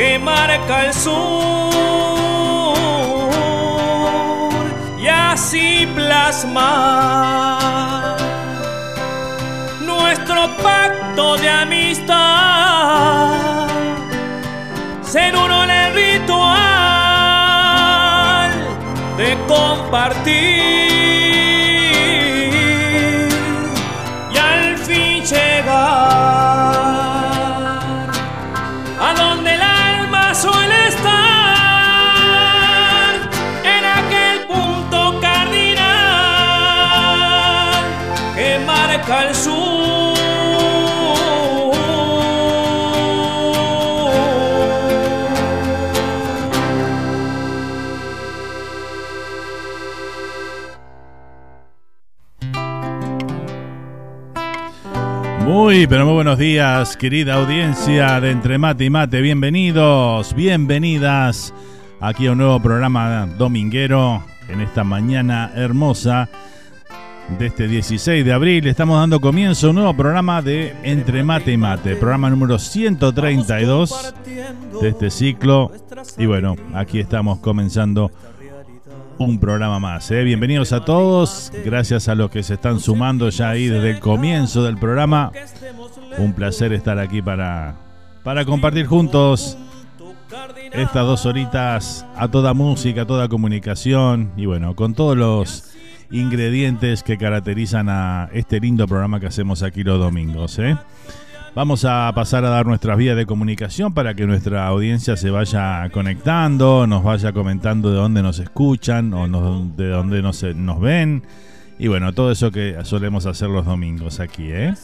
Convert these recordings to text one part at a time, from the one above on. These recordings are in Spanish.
que marca el sur y así plasmar nuestro pacto de amistad, ser en el ritual de compartir Muy, pero muy buenos días, querida audiencia de Entre Mate y Mate. Bienvenidos, bienvenidas aquí a un nuevo programa dominguero en esta mañana hermosa de este 16 de abril. Estamos dando comienzo a un nuevo programa de Entre Mate y Mate, programa número 132 de este ciclo. Y bueno, aquí estamos comenzando un programa más. ¿eh? Bienvenidos a todos, gracias a los que se están sumando ya ahí desde el comienzo del programa. Un placer estar aquí para para compartir juntos estas dos horitas a toda música, a toda comunicación y bueno, con todos los ingredientes que caracterizan a este lindo programa que hacemos aquí los domingos. ¿eh? Vamos a pasar a dar nuestras vías de comunicación para que nuestra audiencia se vaya conectando, nos vaya comentando de dónde nos escuchan o de dónde nos, nos ven. Y bueno, todo eso que solemos hacer los domingos aquí, ¿eh?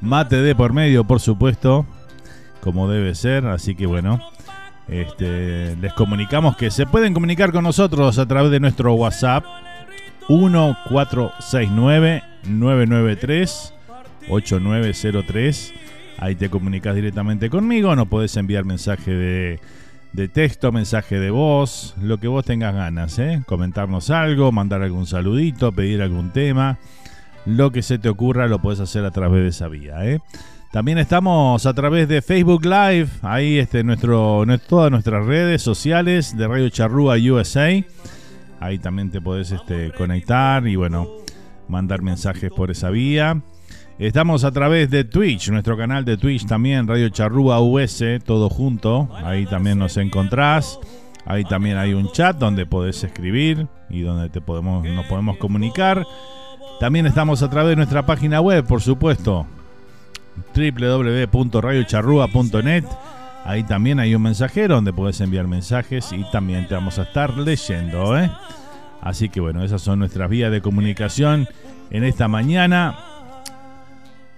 Mate de por medio, por supuesto, como debe ser. Así que bueno, este, les comunicamos que se pueden comunicar con nosotros a través de nuestro WhatsApp 1469 993 8903. Ahí te comunicas directamente conmigo, no podés enviar mensaje de, de, texto, mensaje de voz, lo que vos tengas ganas, ¿eh? comentarnos algo, mandar algún saludito, pedir algún tema, lo que se te ocurra lo podés hacer a través de esa vía. ¿eh? También estamos a través de Facebook Live, ahí este, todas nuestras redes sociales de Radio Charrúa USA. Ahí también te podés este, conectar y bueno, mandar mensajes por esa vía. Estamos a través de Twitch, nuestro canal de Twitch también, Radio Charrúa US, todo junto. Ahí también nos encontrás. Ahí también hay un chat donde podés escribir y donde te podemos, nos podemos comunicar. También estamos a través de nuestra página web, por supuesto, www.radiocharrúa.net. Ahí también hay un mensajero donde puedes enviar mensajes y también te vamos a estar leyendo. ¿eh? Así que bueno, esas son nuestras vías de comunicación en esta mañana.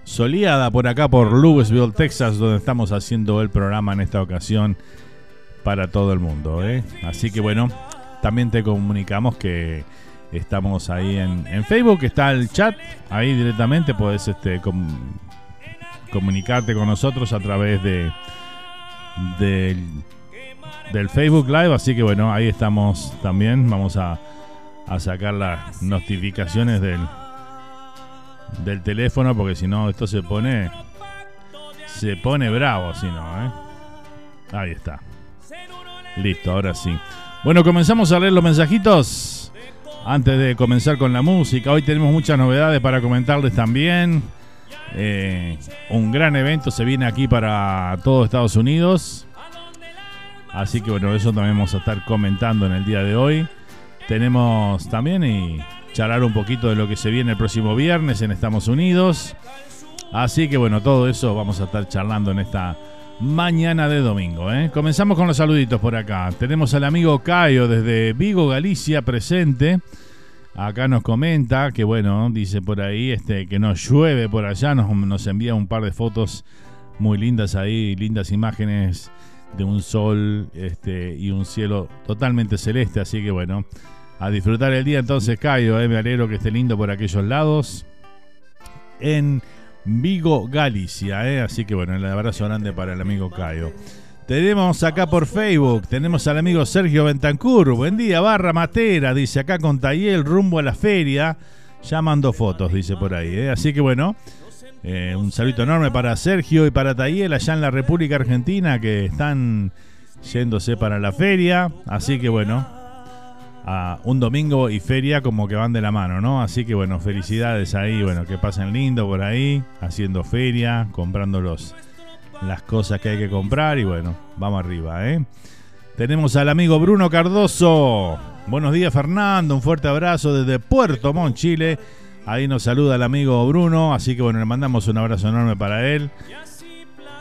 Soleada por acá por Louisville, Texas, donde estamos haciendo el programa en esta ocasión para todo el mundo. ¿eh? Así que bueno, también te comunicamos que estamos ahí en, Facebook, está el chat, ahí directamente puedes este, comunicarte con nosotros a través de del, Facebook Live. Así que bueno, ahí estamos también. Vamos a, a sacar las notificaciones del, del teléfono porque si no esto se pone se pone bravo si no ¿eh? ahí está listo ahora sí bueno comenzamos a leer los mensajitos antes de comenzar con la música hoy tenemos muchas novedades para comentarles también eh, un gran evento se viene aquí para todo Estados Unidos. Así que bueno, eso también vamos a estar comentando en el día de hoy. Tenemos también y charlar un poquito de lo que se viene el próximo viernes en Estados Unidos. Así que bueno, todo eso vamos a estar charlando en esta mañana de domingo. ¿eh? Comenzamos con los saluditos por acá. Tenemos al amigo Cayo desde Vigo, Galicia, presente. Acá nos comenta que bueno, dice por ahí este que no llueve por allá, nos, nos envía un par de fotos muy lindas ahí, lindas imágenes de un sol este, y un cielo totalmente celeste, así que bueno, a disfrutar el día entonces Cayo, eh, me alegro que esté lindo por aquellos lados. En Vigo, Galicia, eh, así que bueno, el abrazo grande para el amigo Cayo. Tenemos acá por Facebook, tenemos al amigo Sergio Bentancur. Buen día, barra matera, dice acá con Tayel rumbo a la feria. Ya mando fotos, dice por ahí. ¿eh? Así que bueno, un saludo enorme para Sergio y para Tayel allá en la República Argentina que están yéndose para la feria. Así que bueno, un domingo y feria como que van de la mano, ¿no? Así que bueno, felicidades ahí, bueno, que pasen lindo por ahí, haciendo feria, comprando los las cosas que hay que comprar y bueno, vamos arriba, ¿eh? Tenemos al amigo Bruno Cardoso. Buenos días Fernando, un fuerte abrazo desde Puerto Montt, Chile. Ahí nos saluda el amigo Bruno, así que bueno, le mandamos un abrazo enorme para él.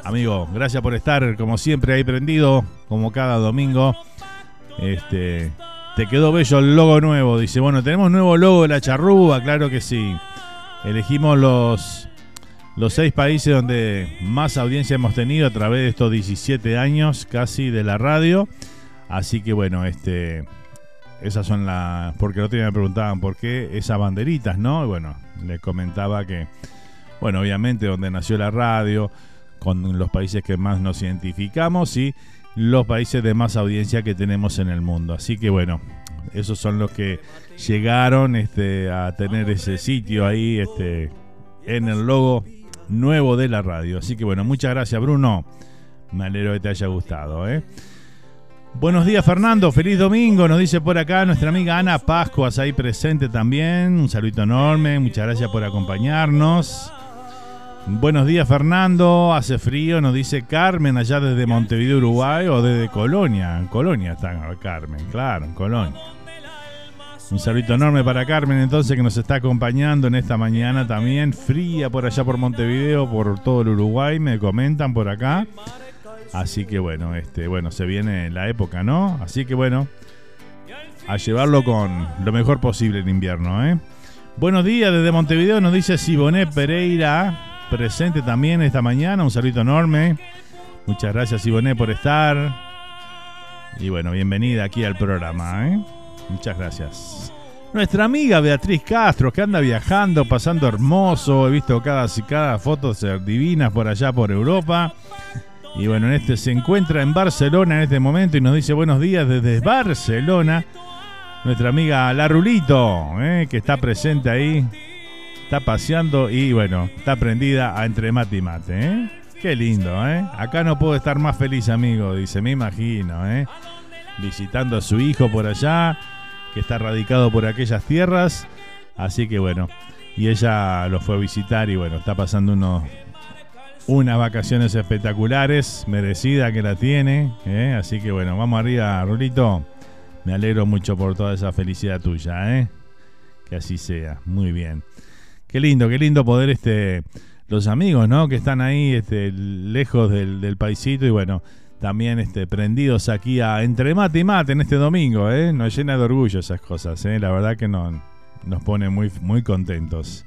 Amigo, gracias por estar como siempre ahí prendido, como cada domingo. Este, te quedó bello el logo nuevo. Dice, bueno, tenemos nuevo logo de la charrúa, claro que sí. Elegimos los los seis países donde más audiencia hemos tenido a través de estos 17 años casi de la radio. Así que bueno, este esas son las porque el otro día me preguntaban por qué esas banderitas, ¿no? Y bueno, les comentaba que bueno, obviamente donde nació la radio, con los países que más nos identificamos y los países de más audiencia que tenemos en el mundo. Así que bueno, esos son los que llegaron este, a tener ese sitio ahí este, en el logo nuevo de la radio. Así que bueno, muchas gracias Bruno. Me alegro que te haya gustado. ¿eh? Buenos días Fernando, feliz domingo, nos dice por acá nuestra amiga Ana Pascuas ahí presente también. Un saludo enorme, muchas gracias por acompañarnos. Buenos días Fernando, hace frío, nos dice Carmen allá desde Montevideo, Uruguay o desde Colonia. En Colonia está Carmen, claro, en Colonia. Un saludito enorme para Carmen entonces que nos está acompañando en esta mañana también, fría por allá por Montevideo, por todo el Uruguay, me comentan por acá. Así que bueno, este, bueno, se viene la época, ¿no? Así que bueno, a llevarlo con lo mejor posible en invierno, ¿eh? Buenos días desde Montevideo, nos dice Siboné Pereira presente también esta mañana. Un saludo enorme. Muchas gracias, Iboné, por estar. Y bueno, bienvenida aquí al programa. ¿eh? Muchas gracias. Nuestra amiga Beatriz Castro, que anda viajando, pasando hermoso. He visto cada, cada foto ser divinas por allá por Europa. Y bueno, en este se encuentra en Barcelona en este momento y nos dice buenos días desde Barcelona. Nuestra amiga La Rulito, ¿eh? que está presente ahí está paseando y bueno, está prendida a entre mate y mate, ¿eh? Qué lindo, ¿eh? Acá no puedo estar más feliz, amigo, dice, me imagino, ¿eh? Visitando a su hijo por allá, que está radicado por aquellas tierras. Así que bueno, y ella lo fue a visitar y bueno, está pasando unos, unas vacaciones espectaculares, merecida que la tiene. ¿eh? Así que bueno, vamos arriba, Rulito. Me alegro mucho por toda esa felicidad tuya, ¿eh? Que así sea. Muy bien. Qué lindo, qué lindo poder este los amigos, ¿no? Que están ahí este, lejos del, del paisito y bueno, también este, prendidos aquí a entre mate y mate en este domingo, ¿eh? Nos llena de orgullo esas cosas, ¿eh? La verdad que no, nos pone muy, muy contentos.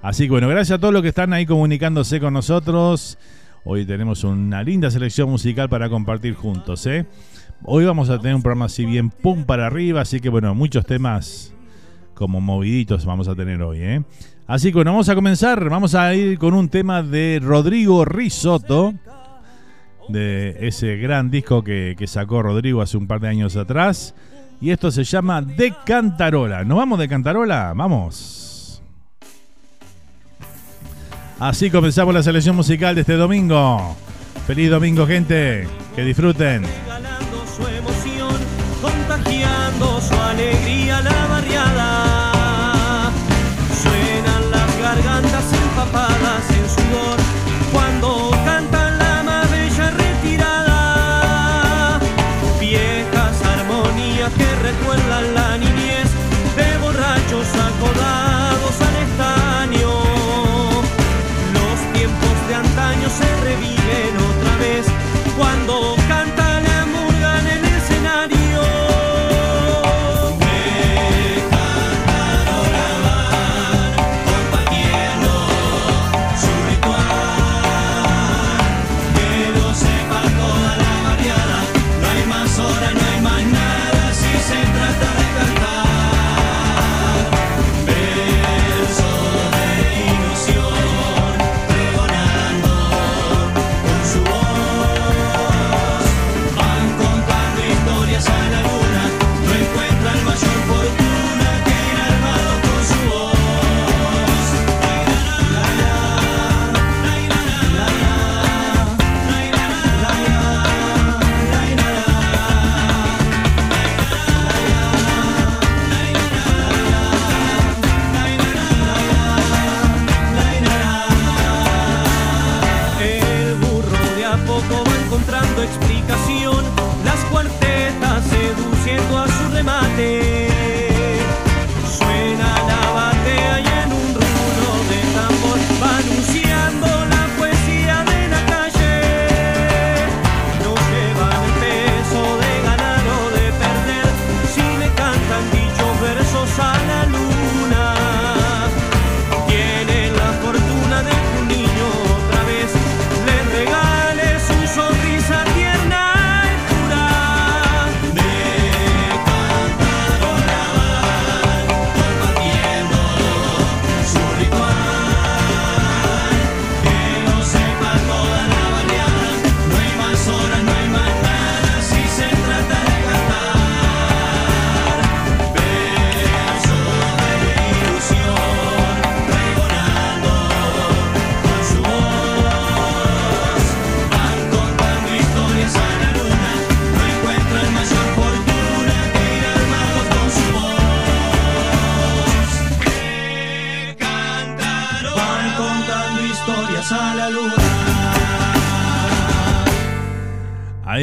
Así que bueno, gracias a todos los que están ahí comunicándose con nosotros. Hoy tenemos una linda selección musical para compartir juntos, ¿eh? Hoy vamos a tener un programa así bien pum para arriba, así que bueno, muchos temas como moviditos vamos a tener hoy, ¿eh? Así que bueno, vamos a comenzar. Vamos a ir con un tema de Rodrigo Risotto, de ese gran disco que, sacó Rodrigo hace un par de años atrás. Y esto se llama De Cantarola. ¿Nos vamos de Cantarola? Vamos. Así comenzamos la selección musical de este domingo. Feliz domingo, gente. Que disfruten.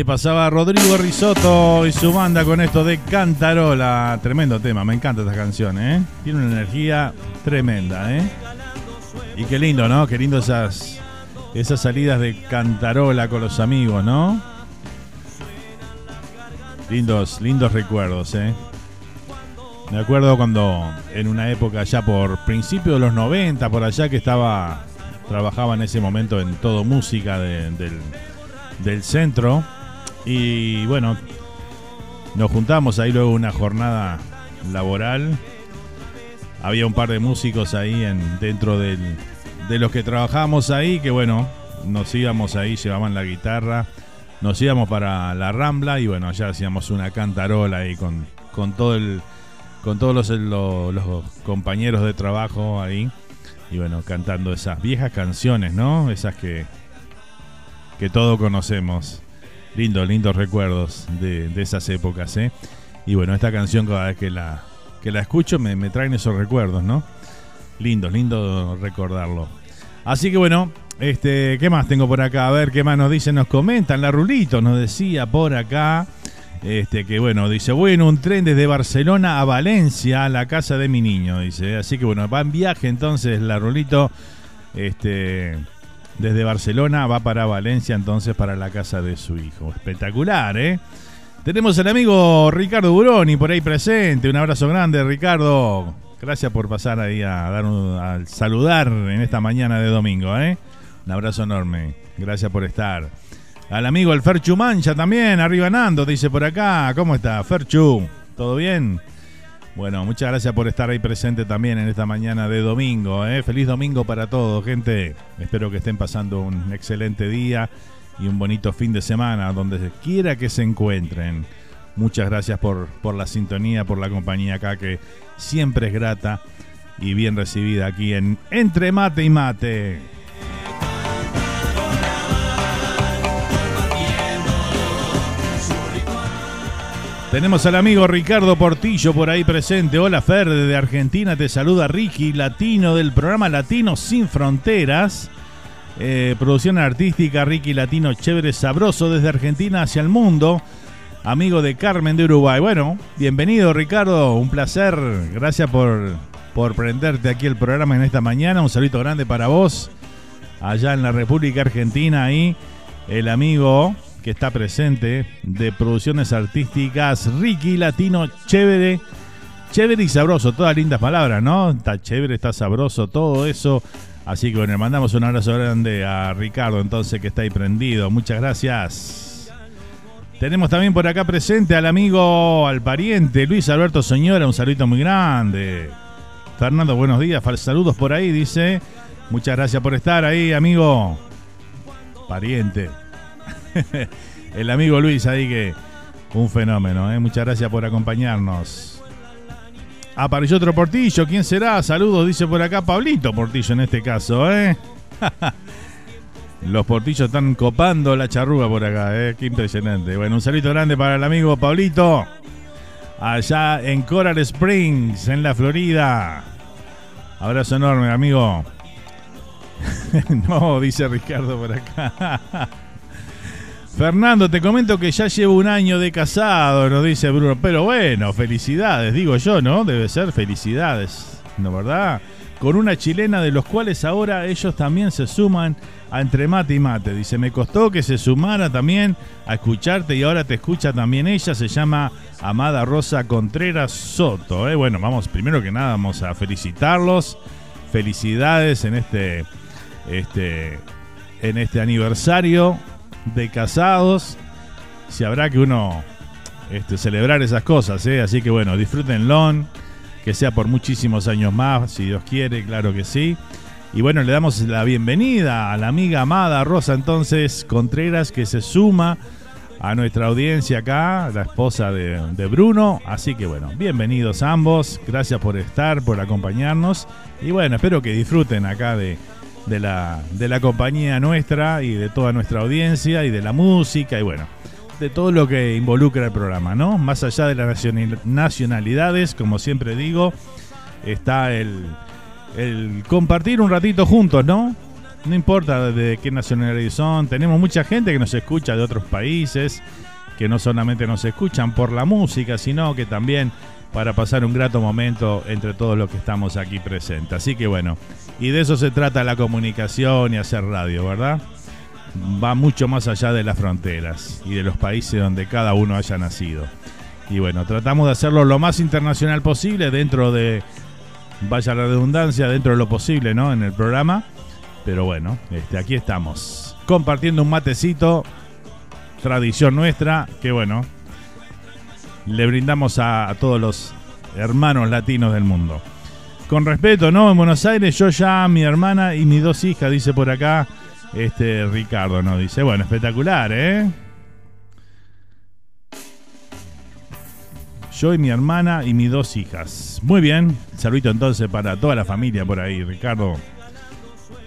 Pasaba Rodrigo Risotto y su banda con esto de Cantarola. Tremendo tema, me encanta esta canción, ¿eh? Tiene una energía tremenda, ¿eh? Y qué lindo, ¿no? Qué lindo esas, esas salidas de Cantarola con los amigos, ¿no? Lindos, lindos recuerdos, ¿eh? Me acuerdo cuando en una época ya por principio de los 90, por allá que estaba, trabajaba en ese momento en todo música del del centro. Y bueno, nos juntamos ahí luego una jornada laboral. Había un par de músicos ahí en, dentro de los que trabajábamos ahí, que bueno, nos íbamos ahí, llevaban la guitarra, nos íbamos para la Rambla y bueno, allá hacíamos una cantarola ahí con, con todo el con todos los, los, los compañeros de trabajo ahí y bueno, cantando esas viejas canciones, ¿no? Esas que, que todos conocemos. Lindos, lindos recuerdos de, esas épocas, ¿eh? Y bueno, esta canción cada vez que la, que la escucho me, me traen esos recuerdos, ¿no? Lindo, lindo recordarlo. Así que bueno, este, ¿qué más tengo por acá? A ver qué más nos dicen, nos comentan. La Rulito nos decía por acá. Este, que bueno, dice, en un tren desde Barcelona a Valencia, a la casa de mi niño, dice. Así que bueno, va en viaje entonces la Rulito. Este desde Barcelona va para Valencia entonces para la casa de su hijo. Espectacular, ¿eh? Tenemos al amigo Ricardo Buroni por ahí presente. Un abrazo grande, Ricardo. Gracias por pasar ahí a dar a saludar en esta mañana de domingo, ¿eh? Un abrazo enorme. Gracias por estar. Al amigo el Ferchu Mancha también, arriba Nando, dice por acá. ¿Cómo está, Ferchu? ¿Todo bien? Bueno, muchas gracias por estar ahí presente también en esta mañana de domingo. ¿eh? Feliz domingo para todos, gente. Espero que estén pasando un excelente día y un bonito fin de semana, donde quiera que se encuentren. Muchas gracias por, por la sintonía, por la compañía acá, que siempre es grata y bien recibida aquí en Entre Mate y Mate. Tenemos al amigo Ricardo Portillo por ahí presente. Hola Fer, de Argentina te saluda Ricky, latino del programa Latino Sin Fronteras. Eh, producción artística Ricky Latino Chévere Sabroso desde Argentina hacia el mundo. Amigo de Carmen de Uruguay. Bueno, bienvenido Ricardo, un placer. Gracias por, por prenderte aquí el programa en esta mañana. Un saludo grande para vos. Allá en la República Argentina, ahí el amigo que está presente de producciones artísticas Ricky Latino Chévere. Chévere y sabroso, todas lindas palabras, ¿no? Está chévere, está sabroso, todo eso. Así que bueno, mandamos un abrazo grande a Ricardo, entonces, que está ahí prendido. Muchas gracias. Tenemos también por acá presente al amigo, al pariente, Luis Alberto Señora, un saludo muy grande. Fernando, buenos días, saludos por ahí, dice. Muchas gracias por estar ahí, amigo. Pariente. el amigo Luis ahí que un fenómeno, ¿eh? muchas gracias por acompañarnos. Apareció otro Portillo, ¿quién será? Saludos, dice por acá Pablito Portillo en este caso, ¿eh? Los portillos están copando la charrúa por acá, ¿eh? Qué impresionante. Bueno, un saludo grande para el amigo Pablito. Allá en Coral Springs, en la Florida. Abrazo enorme, amigo. no, dice Ricardo por acá. Fernando, te comento que ya llevo un año de casado, nos dice Bruno. Pero bueno, felicidades, digo yo, ¿no? Debe ser felicidades, ¿no verdad? Con una chilena de los cuales ahora ellos también se suman a Entre Mate y Mate. Dice, me costó que se sumara también a escucharte y ahora te escucha también ella. Se llama Amada Rosa Contreras Soto. ¿eh? Bueno, vamos, primero que nada vamos a felicitarlos. Felicidades en este, este, en este aniversario de casados. Si habrá que uno este, celebrar esas cosas, ¿eh? así que bueno, disfrútenlo, que sea por muchísimos años más, si Dios quiere, claro que sí. Y bueno, le damos la bienvenida a la amiga amada Rosa entonces Contreras, que se suma a nuestra audiencia acá, la esposa de, de, Bruno. Así que bueno, bienvenidos ambos, gracias por estar, por acompañarnos. Y bueno, espero que disfruten acá de, de la, de la compañía nuestra y de toda nuestra audiencia y de la música y bueno, de todo lo que involucra el programa, ¿no? Más allá de las nacionalidades, como siempre digo, está el, el compartir un ratito juntos, ¿no? no importa de qué nacionalidad son, tenemos mucha gente que nos escucha de otros países, que no solamente nos escuchan por la música, sino que también para pasar un grato momento entre todos los que estamos aquí presentes. Así que bueno, y de eso se trata la comunicación y hacer radio, ¿verdad? Va mucho más allá de las fronteras y de los países donde cada uno haya nacido. Y bueno, tratamos de hacerlo lo más internacional posible dentro de, vaya la redundancia, dentro de lo posible, ¿no? En el programa. Pero bueno, este, aquí estamos, compartiendo un matecito, tradición nuestra, que bueno, le brindamos a, todos los hermanos latinos del mundo. Con respeto, ¿no? En Buenos Aires, yo ya, mi hermana y mis dos hijas, dice por acá, este Ricardo, ¿no? Dice, bueno, espectacular, ¿eh? Yo y mi hermana y mis dos hijas. Muy bien, saludito entonces para toda la familia por ahí, Ricardo.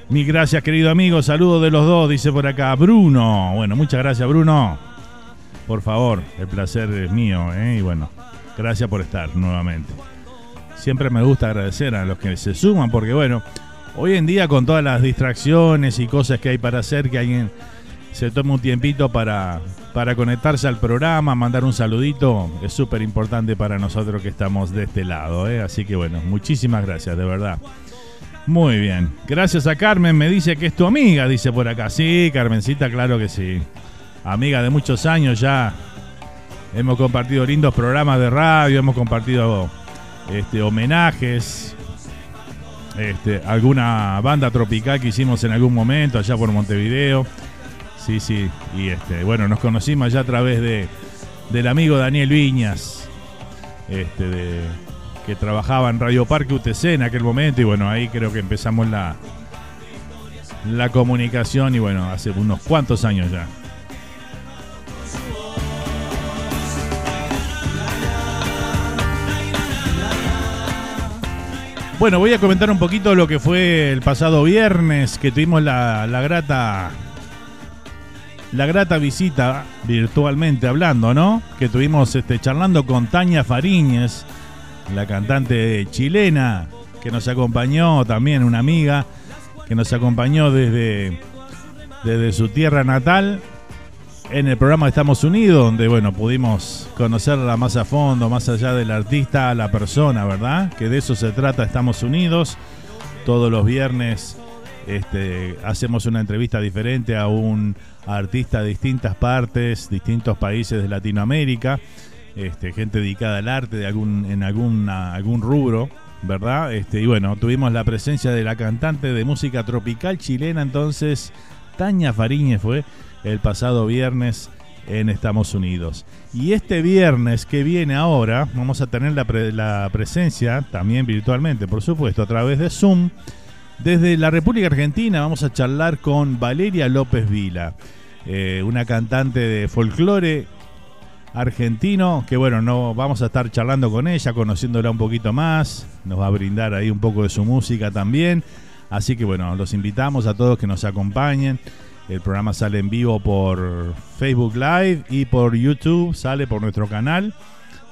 Mil gracias, querido amigo. Saludos de los dos, dice por acá Bruno. Bueno, muchas gracias, Bruno. Por favor, el placer es mío, ¿eh? Y bueno, gracias por estar nuevamente. Siempre me gusta agradecer a los que se suman, porque bueno, hoy en día con todas las distracciones y cosas que hay para hacer, que alguien se tome un tiempito para, para conectarse al programa, mandar un saludito, es súper importante para nosotros que estamos de este lado. ¿eh? Así que bueno, muchísimas gracias, de verdad. Muy bien. Gracias a Carmen, me dice que es tu amiga, dice por acá. Sí, Carmencita, claro que sí amiga de muchos años ya. Hemos compartido lindos programas de radio, hemos compartido este, homenajes, este, alguna banda tropical que hicimos en algún momento allá por Montevideo. Sí, sí, y este, bueno, nos conocimos ya a través de, del amigo Daniel Viñas, este, de, que trabajaba en Radio Parque UTC en aquel momento, y bueno, ahí creo que empezamos la, la comunicación, y bueno, hace unos cuantos años ya. Bueno, voy a comentar un poquito lo que fue el pasado viernes, que tuvimos la, grata la grata visita virtualmente hablando, ¿no? Que tuvimos este, charlando con Tania Fariñez, la cantante chilena, que nos acompañó también, una amiga, que nos acompañó desde, desde su tierra natal en el programa Estamos Unidos, donde bueno, pudimos conocerla más a fondo, más allá del artista, a la persona, ¿verdad? Que de eso se trata Estamos Unidos. Todos los viernes este, hacemos una entrevista diferente a un artista de distintas partes, distintos países de Latinoamérica, este, gente dedicada al arte de algún, en algún rubro, ¿verdad? Este, y bueno, tuvimos la presencia de la cantante de música tropical chilena, entonces, Tania Fariñez fue el pasado viernes en Estados Unidos. Y este viernes que viene ahora vamos a tener la, presencia, también virtualmente por supuesto, a través de Zoom. Desde la República Argentina vamos a charlar con Valeria López Vila, eh, una cantante de folclore argentino, que bueno, no vamos a estar charlando con ella, conociéndola un poquito más, nos va a brindar ahí un poco de su música también. Así que bueno, los invitamos a todos que nos acompañen. El programa sale en vivo por Facebook Live y por YouTube, sale por nuestro canal.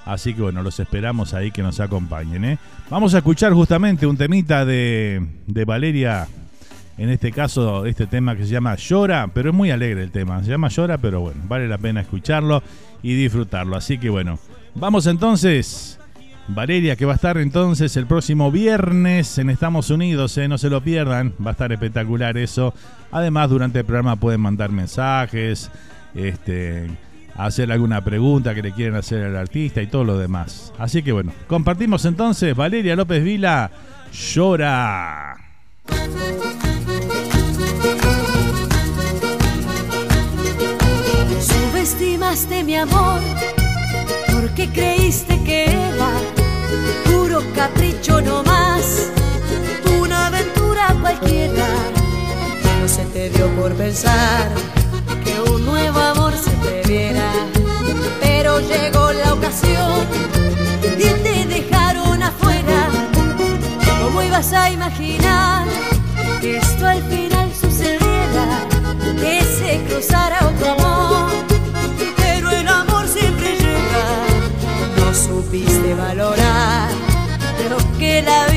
Así que bueno, los esperamos ahí que nos acompañen. ¿eh? Vamos a escuchar justamente un temita de, de Valeria. En este caso, este tema que se llama Llora, pero es muy alegre el tema. Se llama Llora, pero bueno, vale la pena escucharlo y disfrutarlo. Así que bueno, vamos entonces Valeria, que va a estar entonces el próximo viernes en Estados Unidos, ¿eh? no se lo pierdan, va a estar espectacular eso. Además, durante el programa pueden mandar mensajes, este, hacer alguna pregunta que le quieren hacer al artista y todo lo demás. Así que bueno, compartimos entonces Valeria López Vila, llora. Subestimaste mi amor porque creíste que era puro capricho no más, una aventura cualquiera. No se te dio por pensar que un nuevo amor se te viera, pero llegó la ocasión y te dejaron afuera. ¿Cómo ibas a imaginar que esto al final sucediera? Que se cruzara otro amor, pero el amor siempre llega supiste valorar lo que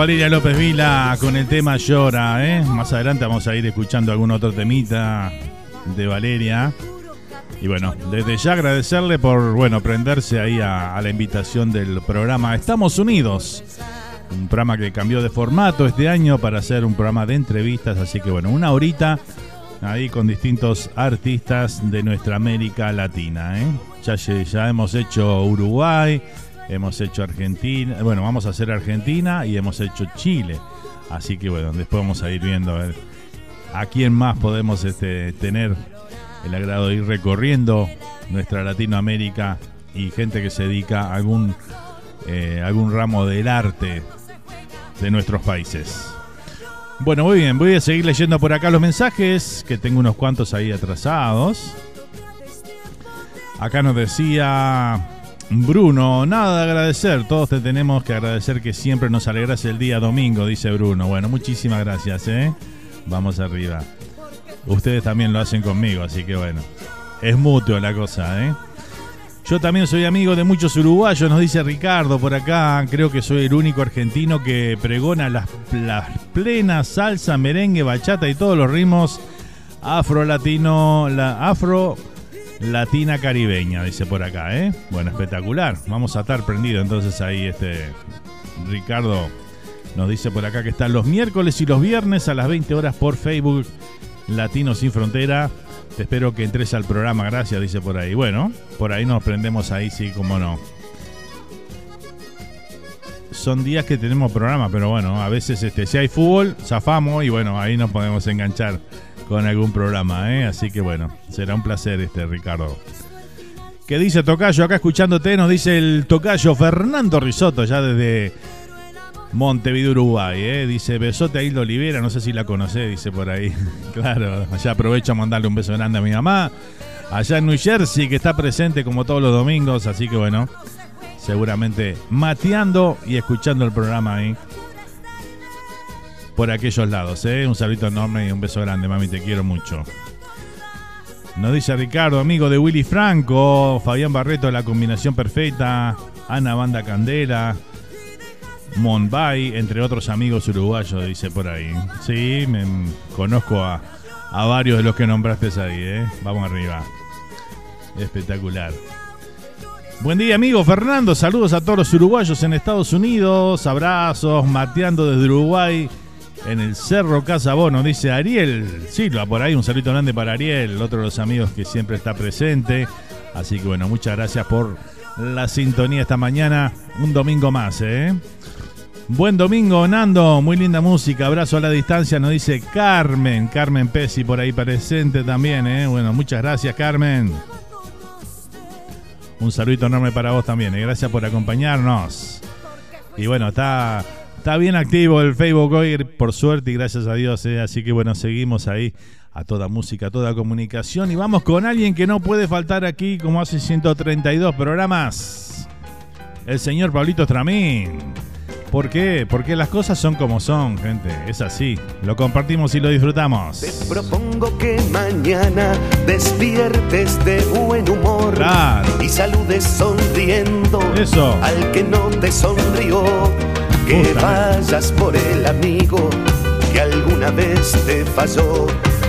Valeria López Vila con el tema Llora, ¿eh? Más adelante vamos a ir escuchando algún otro temita de Valeria. Y bueno, desde ya agradecerle por, bueno, prenderse ahí a, la invitación del programa Estamos Unidos. Un programa que cambió de formato este año para hacer un programa de entrevistas, así que bueno, una horita ahí con distintos artistas de nuestra América Latina, ¿eh? Ya hemos hecho Uruguay, hemos hecho Argentina, bueno, vamos a hacer Argentina y hemos hecho Chile. Así que bueno, después vamos a ir viendo a quién más podemos este, tener el agrado de ir recorriendo nuestra Latinoamérica y gente que se dedica a algún, eh, algún ramo del arte de nuestros países. Bueno, muy bien, voy a seguir leyendo por acá los mensajes, que tengo unos cuantos ahí atrasados. Acá nos decía Bruno, nada de agradecer, todos te tenemos que agradecer que siempre nos alegras el día domingo, dice Bruno. Bueno, muchísimas gracias, ¿eh? Vamos arriba. Ustedes también lo hacen conmigo, así que bueno, es mutuo la cosa, ¿eh? Yo también soy amigo de muchos uruguayos, nos dice Ricardo por acá. Creo que soy el único argentino que pregona las, plenas salsa, merengue, bachata y todos los ritmos afro-latino, la afro latina caribeña, dice por acá, ¿eh? Bueno, espectacular. Vamos a estar prendidos entonces ahí, este Ricardo nos dice por acá que están los miércoles y los viernes a las 20 horas por Facebook Latino Sin Frontera. Te espero que entres al programa, gracias, dice por ahí. Bueno, por ahí nos prendemos ahí, sí, como no. Son días que tenemos programa, pero bueno, a veces este, si hay fútbol, zafamos y bueno, ahí nos podemos enganchar con algún programa, ¿eh? Así que bueno, será un placer este, Ricardo. ¿Qué dice Tocayo? Acá escuchándote nos dice el Tocayo Fernando Risotto, ya desde Montevideo, Uruguay, ¿eh? Dice, besote a Hilda Olivera, no sé si la conoce, dice por ahí. claro, allá aprovecho a mandarle un beso grande a mi mamá. Allá en New Jersey, que está presente como todos los domingos, así que bueno, seguramente mateando y escuchando el programa ahí. Por aquellos lados, ¿eh? Un saludo enorme y un beso grande, mami, te quiero mucho. Nos dice Ricardo, amigo de Willy Franco, Fabián Barreto, la combinación perfecta, Ana Banda Candela, Monbay, entre otros amigos uruguayos, dice por ahí. Sí, me, conozco a, a varios de los que nombraste ahí, ¿eh? Vamos arriba. Espectacular. Buen día, amigo Fernando. Saludos a todos los uruguayos en Estados Unidos. Abrazos, mateando desde Uruguay en el Cerro Casabono, dice Ariel Silva. Por ahí un saludo grande para Ariel, otro de los amigos que siempre está presente. Así que bueno, muchas gracias por la sintonía esta mañana. Un domingo más, ¿eh? Buen domingo, Nando. Muy linda música. Abrazo a la distancia, nos dice Carmen. Carmen Pesi por ahí presente también, ¿eh? Bueno, muchas gracias, Carmen. Un saludito enorme para vos también. ¿eh? Gracias por acompañarnos. Y bueno, está, está bien activo el Facebook hoy, por suerte y gracias a Dios. ¿eh? Así que bueno, seguimos ahí a toda música, a toda comunicación. Y vamos con alguien que no puede faltar aquí, como hace 132 programas. El señor Pablito Stramín. ¿Por qué? Porque las cosas son como son, gente. Es así. Lo compartimos y lo disfrutamos. Te propongo que mañana despiertes de buen humor Claro. y saludes sonriendo Eso. al que no te sonrió. Que vayas por el amigo que alguna vez te falló.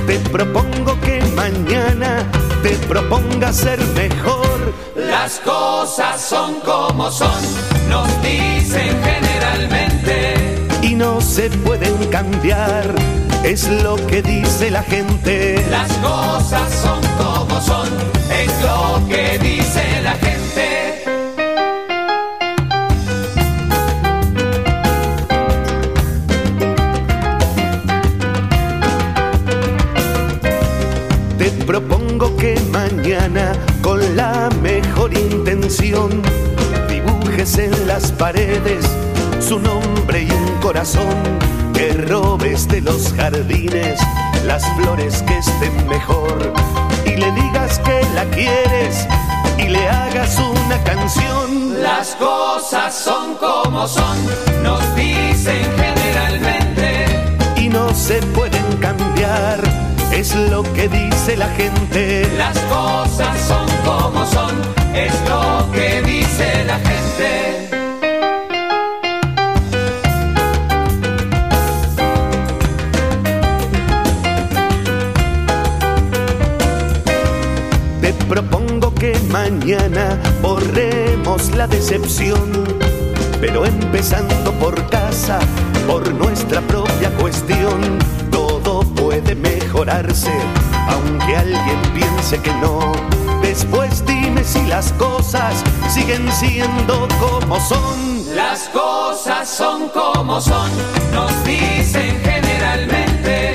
Te propongo que mañana te propongas ser mejor. Las cosas son como son, nos dicen generalmente. y no se pueden cambiar. Es lo que dice la gente. Las cosas son como son, dibujes en las paredes su nombre y un corazón que robes de los jardines las flores que estén mejor y le digas que la quieres y le hagas una canción. Las cosas son como son, nos dicen generalmente. y no se pueden cambiar, es lo que dice la gente. Las cosas son como son, es lo que dice la gente. Te propongo que mañana borremos la decepción, pero empezando por casa, por nuestra propia cuestión, todo puede mejorarse, aunque alguien piense que no. Después dime si las cosas siguen siendo como son. Las cosas son como son, nos dicen generalmente.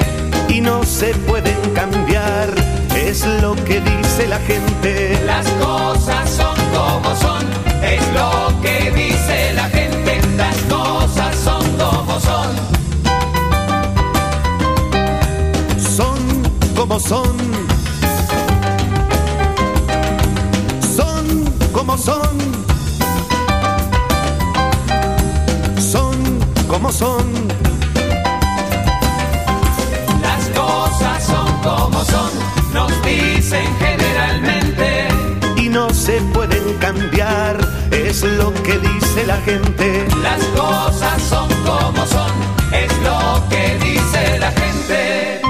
y no se pueden cambiar, es lo que dice la gente. Las cosas son como son, es lo que dice la gente. Las cosas son como son. Son como son. Son como son. Son como son. Las cosas son como son, nos dicen generalmente. Y no se pueden cambiar, es lo que dice la gente. Las cosas son como son, es lo que dice la gente.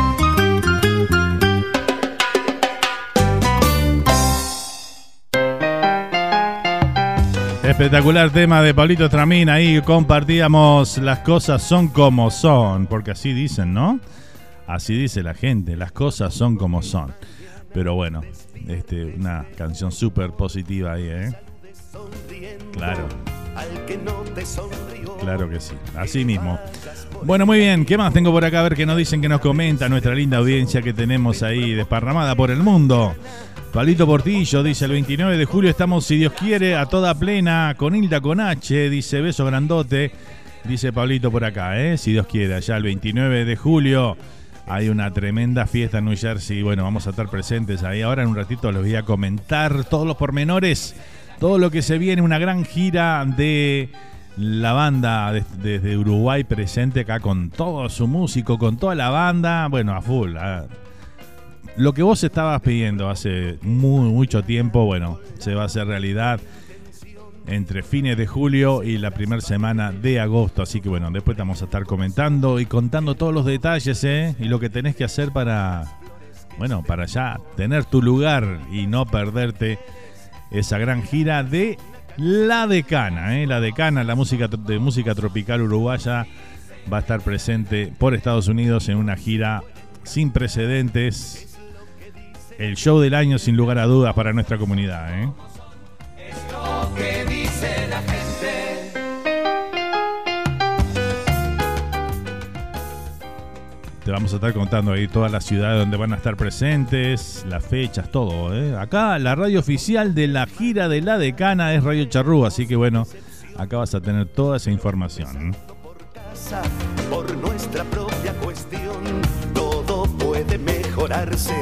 Espectacular tema de Pablito Tramín. Ahí compartíamos las cosas son como son. Porque así dicen, ¿no? Así dice la gente. Las cosas son como son. Pero bueno, este, una canción súper positiva ahí, ¿eh? Claro. Claro que sí, así mismo. Bueno, muy bien, ¿qué más tengo por acá? A ver qué nos dicen, que nos comenta nuestra linda audiencia que tenemos ahí desparramada por el mundo. Palito Portillo dice, el 29 de julio estamos, si Dios quiere, a toda plena, con Hilda con H, dice, beso grandote, dice Pablito por acá, ¿eh? si Dios quiere, allá el 29 de julio hay una tremenda fiesta en New Jersey, bueno, vamos a estar presentes ahí, ahora en un ratito les voy a comentar todos los pormenores, todo lo que se viene, una gran gira de la banda des- desde Uruguay presente acá con todo su músico, con toda la banda, bueno, a full. Lo que vos estabas pidiendo hace muy, mucho tiempo, bueno, se va a hacer realidad entre fines de julio y la primera semana de agosto. Así que bueno, después vamos a estar comentando y contando todos los detalles, ¿eh? Y lo que tenés que hacer para, bueno, para ya tener tu lugar y no perderte esa gran gira de La Decana, ¿eh? La Decana, la música de música tropical uruguaya va a estar presente por Estados Unidos en una gira sin precedentes. El show del año sin lugar a dudas para nuestra comunidad, ¿eh? Te vamos a estar contando ahí todas las ciudades donde van a estar presentes, las fechas, todo. ¿eh? Acá la radio oficial de la gira de la decana es Radio Charrú, así que bueno, acá vas a tener toda esa información. Por nuestra propia cuestión, todo puede mejorarse,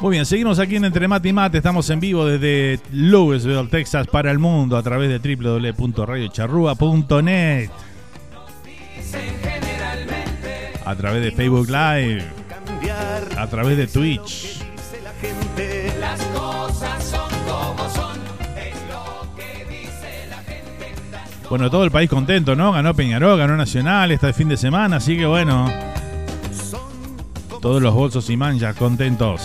Muy bien, seguimos aquí en Entre Mate y Mate. Estamos en vivo desde Louisville, Texas, para el mundo a través de www.radiocharrúa.net a través de Facebook Live, a través de Twitch. Las cosas son como son. Bueno, todo el país contento, ¿no? Ganó Peñarol, ganó Nacional este fin de semana, así que bueno. Todos los bolsos y manchas contentos.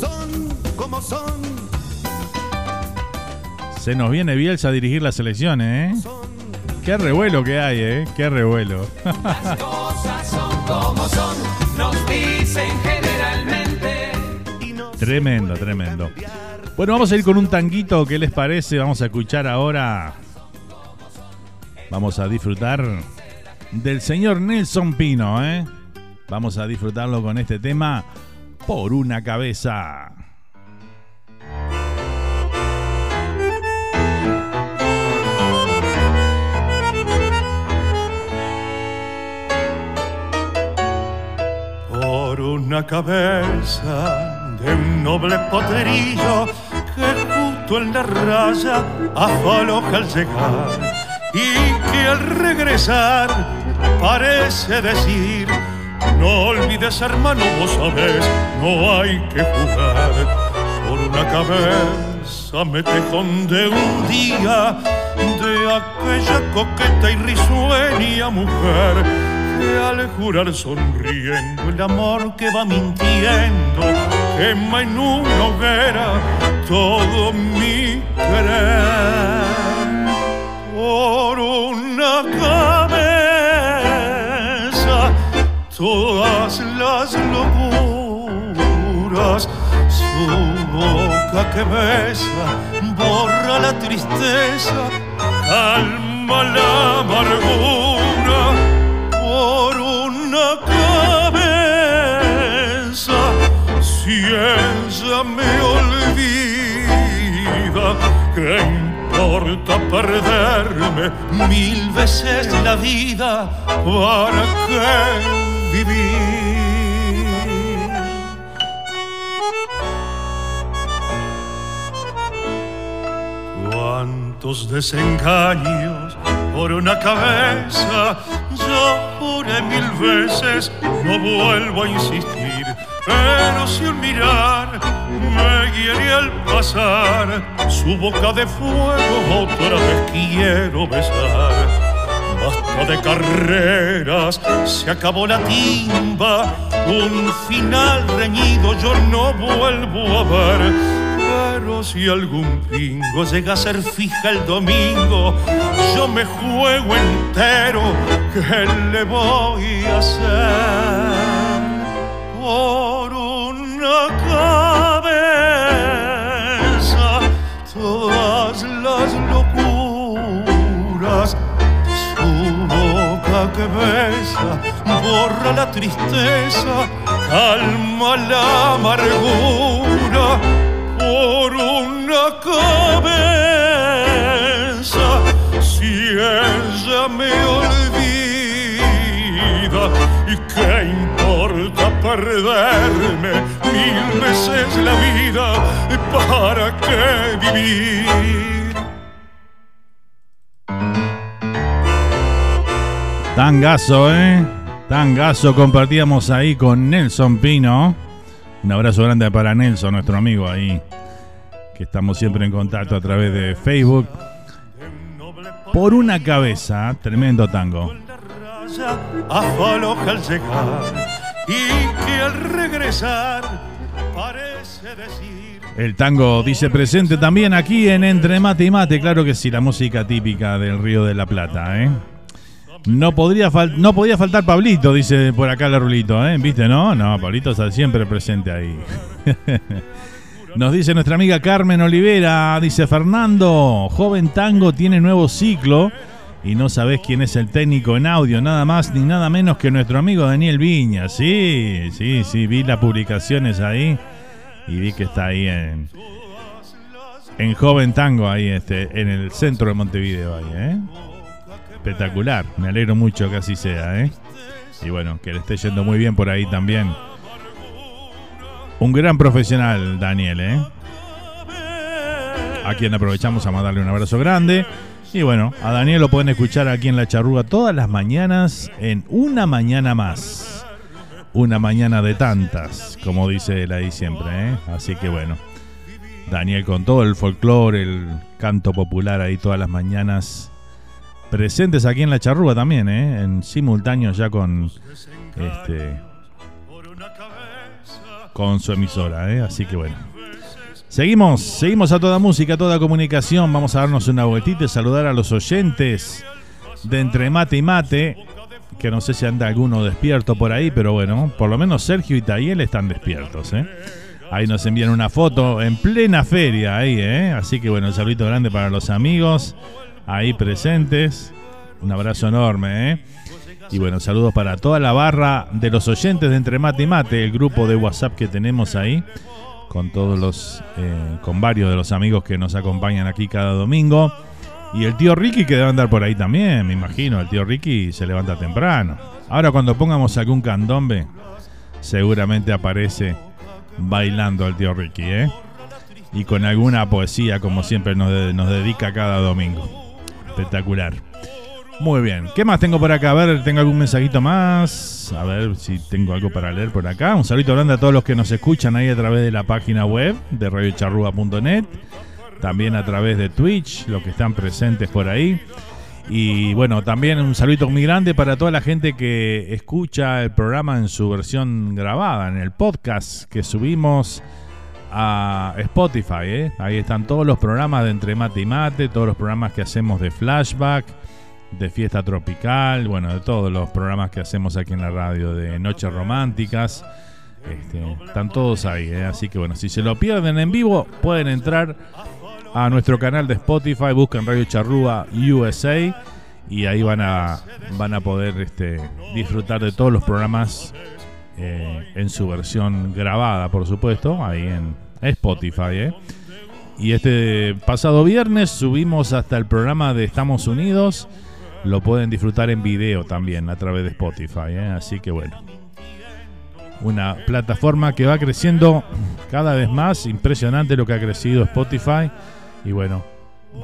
Son como son, Se nos viene Bielsa a dirigir las elecciones, ¿eh? Qué revuelo que hay, ¿eh? Qué revuelo. Las cosas son como son, nos dicen generalmente. Tremendo, tremendo. Bueno, vamos a ir con un tanguito, ¿qué les parece? Vamos a escuchar ahora. Vamos a disfrutar del señor Nelson Pino, ¿eh? Vamos a disfrutarlo con este tema por una cabeza. por una cabeza de un noble potrillo que justo en la raya afaloja al llegar y que al regresar parece decir no olvides hermano vos sabés no hay que jugar. Por una cabeza me tejón de un día de aquella coqueta y risueña mujer que al jurar sonriendo el amor que va mintiendo quema en una hoguera todo mi querer. Por una cabeza todas las locuras su boca que besa borra la tristeza calma la amargura por una cabeza. Si ella me olvida ¿qué importa perderme mil veces la vida para qué vivir. Cuántos desengaños por una cabeza. Yo juré mil veces no vuelvo a insistir pero si un mirar me hiere al pasar su boca de fuego otra vez quiero besar Basta de carreras, se acabó la timba, un final reñido yo no vuelvo a ver. Pero si algún pingo llega a ser fija el domingo, yo me juego entero, ¿qué le voy a hacer? Por una cabeza, todas las locuras que besa borra la tristeza, calma la amargura por una cabeza. Si ella me olvida, ¿y qué importa perderme mil veces la vida? ¿Para qué vivir? Tangazo, ¿eh? Tangazo compartíamos ahí con Nelson Pino. Un abrazo grande para Nelson, nuestro amigo ahí, que estamos siempre en contacto a través de Facebook. Por una cabeza, tremendo tango. afloja al llegar y que al regresar parece decir El tango dice presente también aquí en Entre Mate y Mate, claro que sí, la música típica del Río de la Plata, ¿eh? No, podría no podía faltar Pablito, dice por acá la Rulito, ¿eh? ¿Viste, no? No, Pablito está siempre presente ahí. Nos dice nuestra amiga Carmen Olivera, dice Fernando, joven tango tiene nuevo ciclo y no sabés quién es el técnico en audio, nada más ni nada menos que nuestro amigo Daniel Viña. Sí, sí, sí, vi las publicaciones ahí y vi que está ahí en, en Joven Tango, ahí este, en el centro de Montevideo, ahí, ¿eh? Espectacular, me alegro mucho que así sea, ¿eh? Y bueno, que le esté yendo muy bien por ahí también. Un gran profesional, Daniel, ¿eh? A quien aprovechamos a mandarle un abrazo grande. Y bueno, a Daniel lo pueden escuchar aquí en La Charrúa todas las mañanas en Una Mañana Más. Una mañana de tantas, como dice él ahí siempre, ¿eh? Así que bueno, Daniel con todo el folclore, el canto popular ahí todas las mañanas presentes aquí en La Charrúa también, ¿eh? En simultáneo ya con este con su emisora, ¿eh? Así que bueno. Seguimos, seguimos a toda música, a toda comunicación. Vamos a darnos una vueltita y saludar a los oyentes de Entre Mate y Mate. Que no sé si anda alguno despierto por ahí, pero bueno, por lo menos Sergio y Tayel están despiertos, ¿eh? Ahí nos envían una foto en plena feria, ahí, ¿eh? Así que bueno, un saludito grande para los amigos ahí presentes. Un abrazo enorme, ¿eh? Y bueno, saludos para toda la barra de los oyentes de Entre Mate y Mate, el grupo de WhatsApp que tenemos ahí, con todos los, eh, con varios de los amigos que nos acompañan aquí cada domingo. Y el tío Ricky que debe andar por ahí también, me imagino. El tío Ricky se levanta temprano. Ahora cuando pongamos algún candombe, seguramente aparece bailando el tío Ricky, ¿eh? Y con alguna poesía, como siempre nos, de- nos dedica cada domingo. Espectacular. Muy bien. ¿Qué más tengo por acá? A ver, tengo algún mensajito más. A ver si tengo algo para leer por acá. Un saludo grande a todos los que nos escuchan ahí a través de la página web de radiocharrúa.net. También a través de Twitch, los que están presentes por ahí. Y bueno, también un saludo muy grande para toda la gente que escucha el programa en su versión grabada, en el podcast que subimos a Spotify. ¿eh? Ahí están todos los programas de Entre Mate y Mate, todos los programas que hacemos de flashback, de fiesta tropical, bueno, de todos los programas que hacemos aquí en la radio, de noches románticas. Este, están todos ahí, ¿eh? así que bueno, si se lo pierden en vivo, pueden entrar a nuestro canal de Spotify, buscan Radio Charrúa USA y ahí van a, van a poder este, disfrutar de todos los programas eh, en su versión grabada, por supuesto, ahí en Spotify. ¿eh? Y este pasado viernes subimos hasta el programa de Estamos Unidos. Lo pueden disfrutar en video también a través de Spotify. ¿eh? Así que bueno. Una plataforma que va creciendo cada vez más. Impresionante lo que ha crecido Spotify. Y bueno,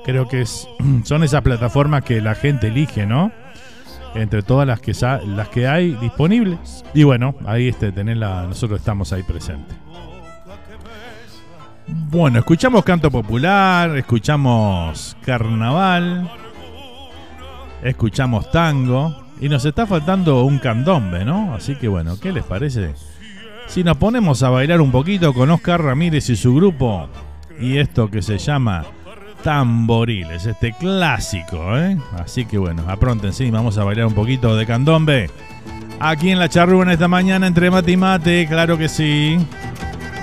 creo que son esas plataformas que la gente elige, ¿no? Entre todas las que, las que hay disponibles. Y bueno, ahí este, tenerla, nosotros estamos ahí presentes. Bueno, escuchamos canto popular, escuchamos carnaval, escuchamos tango y nos está faltando un candombe, ¿no? Así que bueno, ¿qué les parece? Si nos ponemos a bailar un poquito con Oscar Ramírez y su grupo y esto que se llama Tamboriles, este clásico, ¿eh? Así que bueno, apróntense y vamos a bailar un poquito de candombe. Aquí en la charrúa en esta mañana entre mate y mate, claro que sí.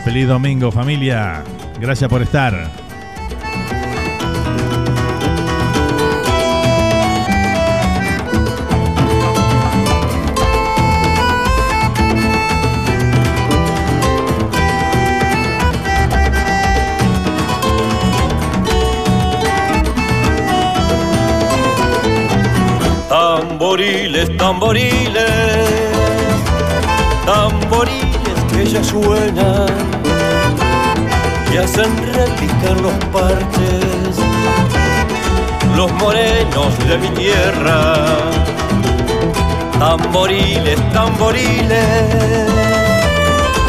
Feliz domingo familia, gracias por estar. Tamboriles, tamboriles, tamboriles que ya suenan y hacen repicar los parches, los morenos de mi tierra. Tamboriles, tamboriles,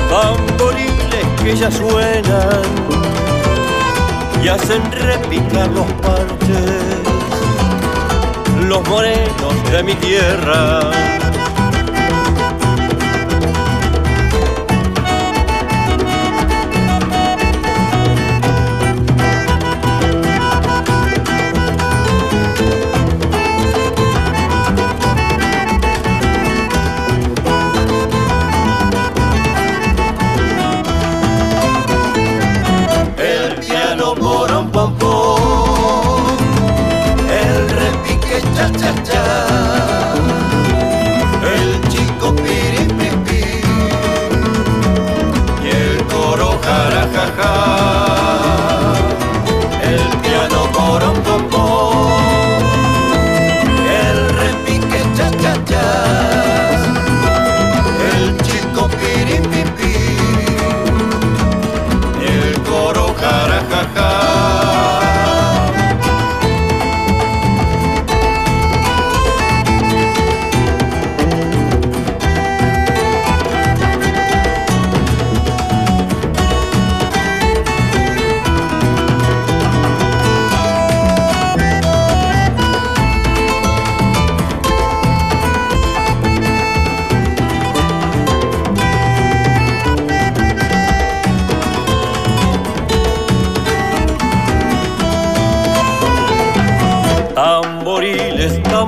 tamboriles que ya suenan y hacen repicar los parches los morenos de mi tierra.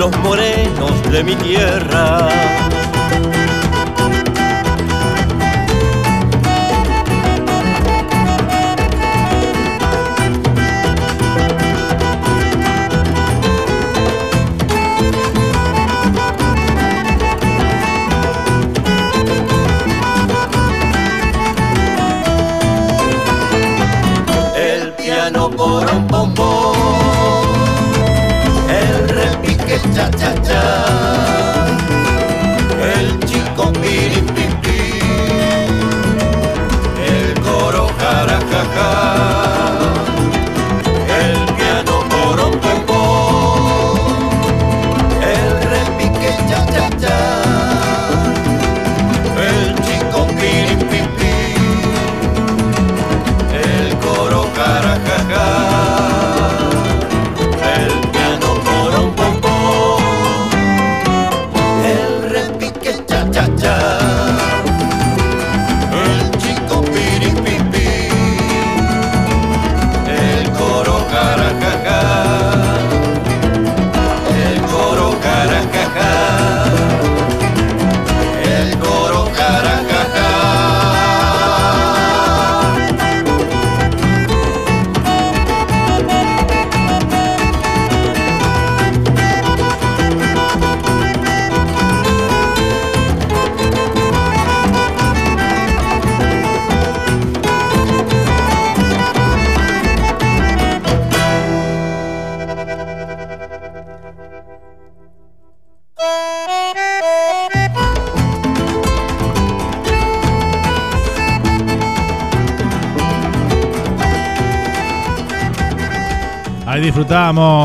los morenos de mi tierra.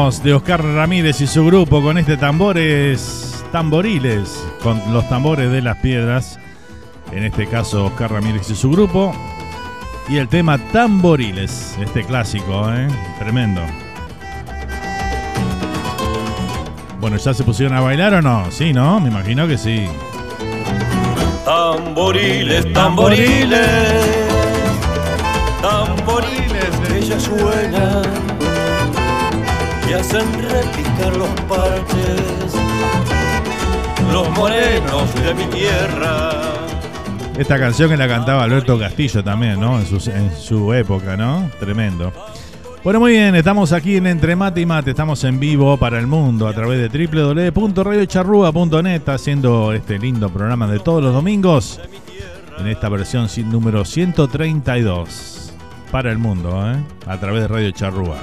Oscar Ramírez y su grupo con este tambores, tamboriles, con los tambores de las piedras. En este caso, Oscar Ramírez y su grupo. Y el tema Tamboriles, este clásico, ¿eh? tremendo. Bueno, ¿ya se pusieron a bailar o no? Sí, ¿no? Me imagino que sí. Tamboriles, tamboriles, tamboriles, ella suenan hacen repicar los parches, los morenos de mi tierra. Esta canción que la cantaba Alberto Castillo también, ¿no? En su, época, ¿no? Tremendo. Bueno, muy bien, estamos aquí en Entre Mate y Mate, estamos en vivo para el mundo a través de www.radiocharrúa.net haciendo este lindo programa de todos los domingos en esta versión número 132 para el mundo, ¿eh? a través de Radio Charrúa,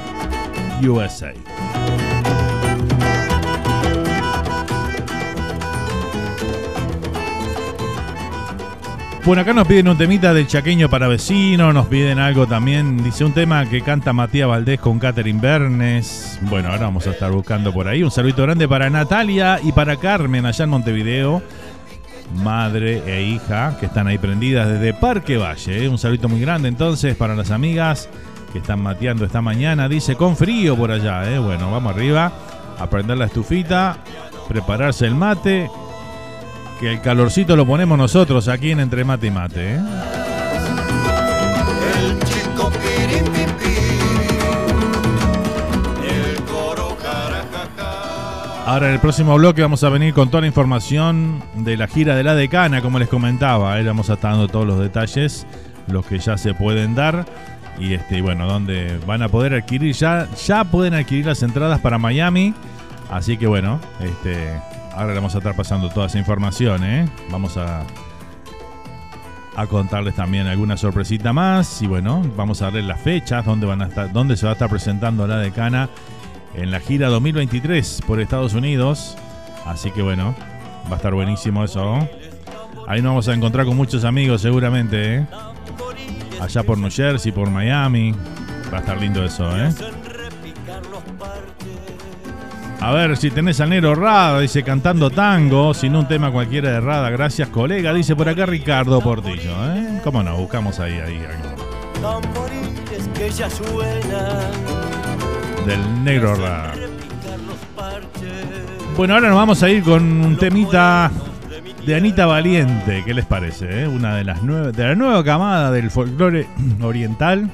USA. Bueno, acá nos piden un temita del chaqueño para vecino, nos piden algo también, dice un tema que canta Matías Valdés con Catherine Bernes. Bueno, ahora vamos a estar buscando por ahí. Un saludo grande para Natalia y para Carmen allá en Montevideo, madre e hija que están ahí prendidas desde Parque Valle. ¿eh? Un saludo muy grande entonces para las amigas que están mateando esta mañana. Dice con frío por allá, ¿eh? Bueno, vamos arriba a prender la estufita, prepararse el mate que el calorcito lo ponemos nosotros aquí en Entre Mate y Mate. ¿eh? Ahora en el próximo bloque vamos a venir con toda la información de la gira de la decana, como les comentaba. Ahí vamos a estar dando todos los detalles, los que ya se pueden dar. Y este, bueno, donde van a poder adquirir, ya, ya pueden adquirir las entradas para Miami. Así que bueno, este, Ahora le vamos a estar pasando toda esa información, ¿eh? Vamos a, a contarles también alguna sorpresita más. Y bueno, vamos a darles las fechas, dónde, van a estar, dónde se va a estar presentando la decana en la gira 2023 por Estados Unidos. Así que bueno, va a estar buenísimo eso. Ahí nos vamos a encontrar con muchos amigos seguramente, ¿eh? Allá por New Jersey, por Miami. Va a estar lindo eso, ¿eh? A ver si tenés al negro Rada, dice cantando tango, sin un tema cualquiera de Rada. Gracias, colega. Dice por acá Ricardo Portillo. ¿eh? ¿Cómo no? Buscamos ahí, ahí. Del negro Rada. Bueno, ahora nos vamos a ir con un temita de Anita Valiente. ¿Qué les parece? Eh? Una de las nueve, de la nueva camada del folclore oriental.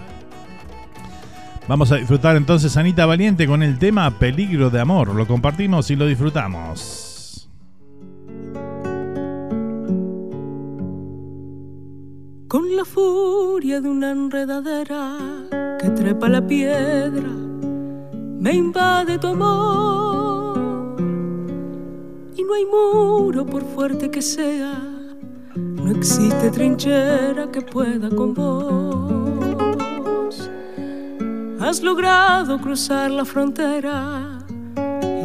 Vamos a disfrutar entonces Anita Valiente con el tema Peligro de Amor. Lo compartimos y lo disfrutamos. Con la furia de una enredadera que trepa la piedra, me invade tu amor. Y no hay muro por fuerte que sea, no existe trinchera que pueda con vos has logrado cruzar la frontera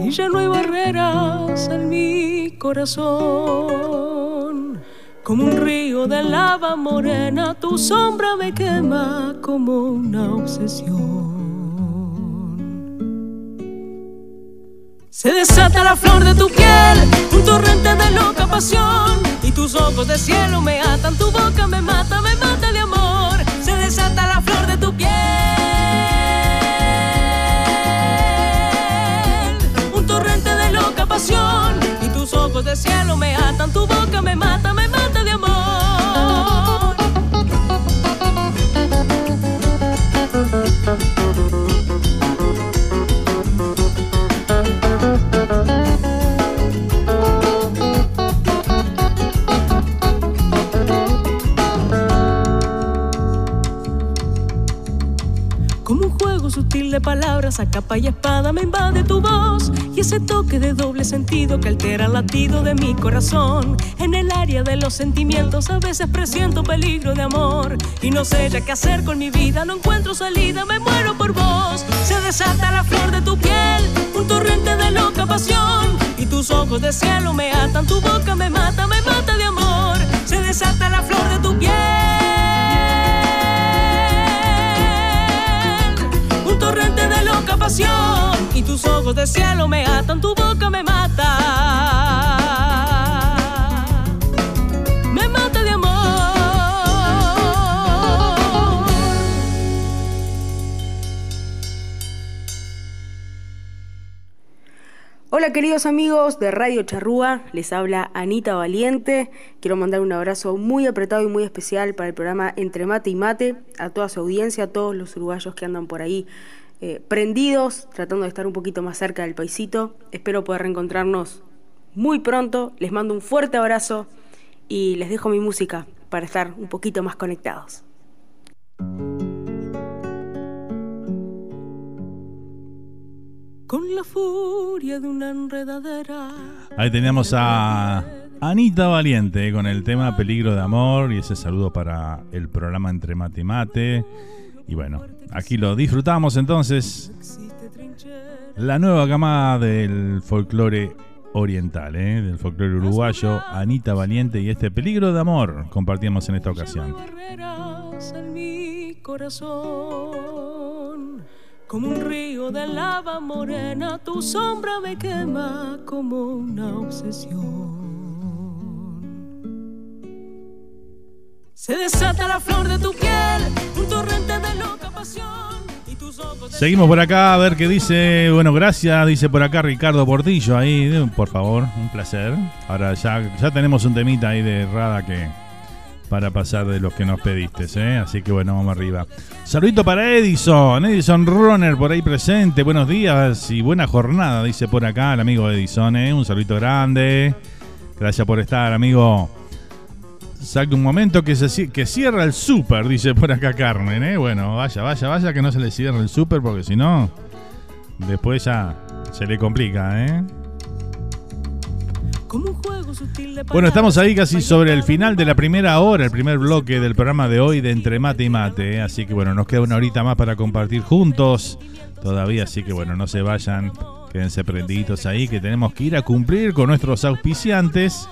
y ya no hay barreras en mi corazón. Como un río de lava morena, tu sombra me quema como una obsesión. Se desata la flor de tu piel, un torrente de loca pasión, y tus ojos de cielo me atan, tu boca me mata, me mata de amor. Se desata la flor de tu piel. De cielo me atan, tu boca me mata, me mata de palabras a capa y espada me invade tu voz y ese toque de doble sentido que altera el latido de mi corazón. En el área de los sentimientos a veces presiento peligro de amor y no sé ya qué hacer con mi vida, no encuentro salida, me muero por vos. Se desata la flor de tu piel, un torrente de loca pasión y tus ojos de cielo me atan, tu boca me mata, me mata de amor. Se desata la flor de tu piel. Torrente de loca pasión y tus ojos de cielo me atan, tu boca me mata. Hola queridos amigos de Radio Charrúa, les habla Anita Valiente. Quiero mandar un abrazo muy apretado y muy especial para el programa Entre Mate y Mate, a toda su audiencia, a todos los uruguayos que andan por ahí eh, prendidos, tratando de estar un poquito más cerca del paisito. Espero poder reencontrarnos muy pronto. Les mando un fuerte abrazo y les dejo mi música para estar un poquito más conectados. Con la furia de una enredadera. Ahí teníamos a Anita Valiente con el tema Peligro de Amor y ese saludo para el programa Entre Mate y Mate. Y bueno, aquí lo disfrutamos entonces. La nueva camada del folclore oriental, ¿eh? del folclore uruguayo, Anita Valiente y este peligro de amor compartíamos en esta ocasión. en mi corazón. Como un río de lava morena, tu sombra me quema como una obsesión. Se desata la flor de tu piel, un torrente de loca pasión. Y tus ojos de Seguimos por acá a ver qué dice. Bueno, gracias, dice por acá Ricardo Portillo ahí, por favor, un placer. Ahora ya, ya tenemos un temita ahí de Rada que para pasar de los que nos pediste, ¿eh? así que bueno, vamos arriba. Saludito para Edison, Edison Runner por ahí presente. Buenos días y buena jornada, dice por acá el amigo Edison, ¿eh? un saludito grande. Gracias por estar, amigo. Saca un momento que, se, que cierra el súper, dice por acá Carmen, ¿eh? Bueno, vaya, vaya, vaya, que no se le cierre el súper porque si no, después ya se le complica, ¿eh? Bueno, estamos ahí casi sobre el final de la primera hora, el primer bloque del programa de hoy de Entre Mate y Mate. ¿eh? Así que bueno, nos queda una horita más para compartir juntos todavía. Así que bueno, no se vayan, quédense prendiditos ahí que tenemos que ir a cumplir con nuestros auspiciantes.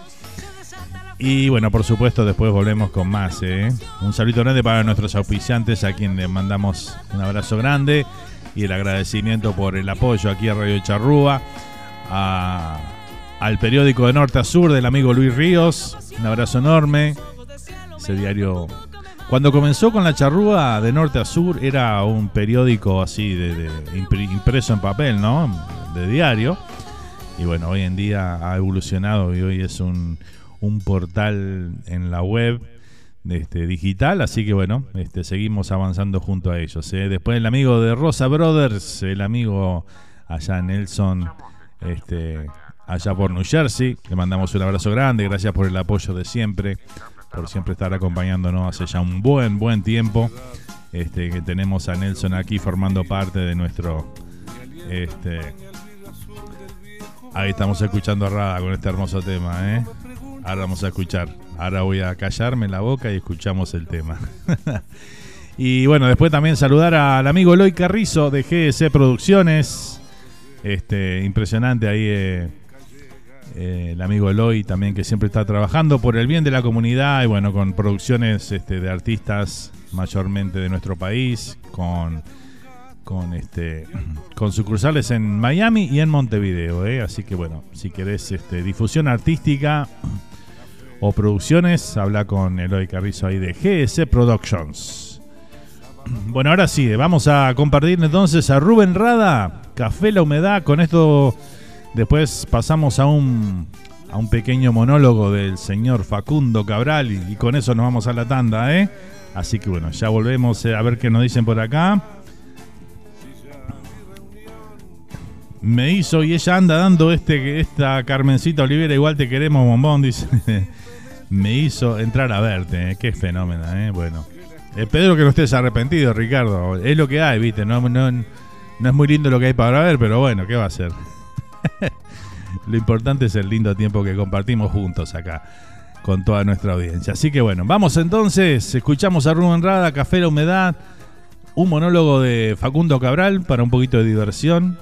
Y bueno, por supuesto, después volvemos con más. ¿eh? Un saludo grande para nuestros auspiciantes, a quien le mandamos un abrazo grande y el agradecimiento por el apoyo aquí a Radio Charrúa, a- al periódico de Norte a Sur del amigo Luis Ríos. Un abrazo enorme. Ese diario. Cuando comenzó con la charrúa de Norte a Sur era un periódico así de, impreso en papel, ¿no? De diario. Y bueno, hoy en día ha evolucionado y hoy es un, un portal en la web este, digital, así que bueno, este, seguimos avanzando junto a ellos. ¿eh? Después el amigo de Rosa Brothers, el amigo allá Nelson, este, allá por New Jersey, le mandamos un abrazo grande, gracias por el apoyo de siempre, por siempre estar acompañándonos hace ya un buen, buen tiempo. Este, que tenemos a Nelson aquí formando parte de nuestro este, Ahí estamos escuchando a Rada con este hermoso tema, ¿eh? Ahora vamos a escuchar. Ahora voy a callarme la boca y escuchamos el tema. y bueno, después también saludar al amigo Eloy Carrizo de GS Producciones. Este, impresionante ahí eh, eh, el amigo Eloy también que siempre está trabajando por el bien de la comunidad y bueno, con producciones este, de artistas mayormente de nuestro país, con con este con sucursales en Miami y en Montevideo, ¿eh? así que bueno, si querés este, difusión artística o producciones, habla con Eloy Carrizo ahí de GS Productions. Bueno, ahora sí, vamos a compartir entonces a Rubén Rada, Café La Humedad, con esto después pasamos a un a un pequeño monólogo del señor Facundo Cabral y, con eso nos vamos a la tanda, ¿eh? Así que bueno, ya volvemos eh, a ver qué nos dicen por acá. Me hizo y ella anda dando este esta Carmencita Olivera, igual te queremos, bombón, dice. Me hizo entrar a verte, ¿eh? qué fenómeno, ¿eh? Bueno. Espero que no estés arrepentido, Ricardo. Es lo que hay, viste. No, no, no es muy lindo lo que hay para ver, pero bueno, ¿qué va a ser? lo importante es el lindo tiempo que compartimos juntos acá con toda nuestra audiencia. Así que bueno, vamos entonces, escuchamos a Rubén Rada, Café La Humedad, un monólogo de Facundo Cabral para un poquito de diversión.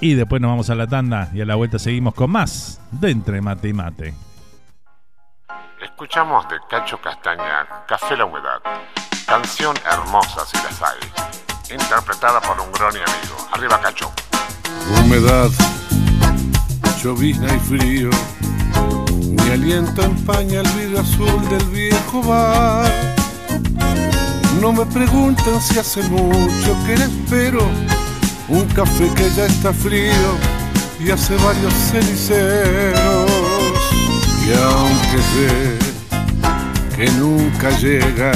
Y después nos vamos a la tanda y a la vuelta seguimos con más de Entre Mate y Mate. Escuchamos de Cacho Castaña Café La Humedad, canción hermosa si las hay, interpretada por un gran amigo. Arriba Cacho. Humedad, llovizna y frío, mi aliento empaña el vidrio azul del viejo bar. No me pregunten si hace mucho que le espero un café que ya está frío y hace varios ceniceros. Y aunque sé que nunca llega,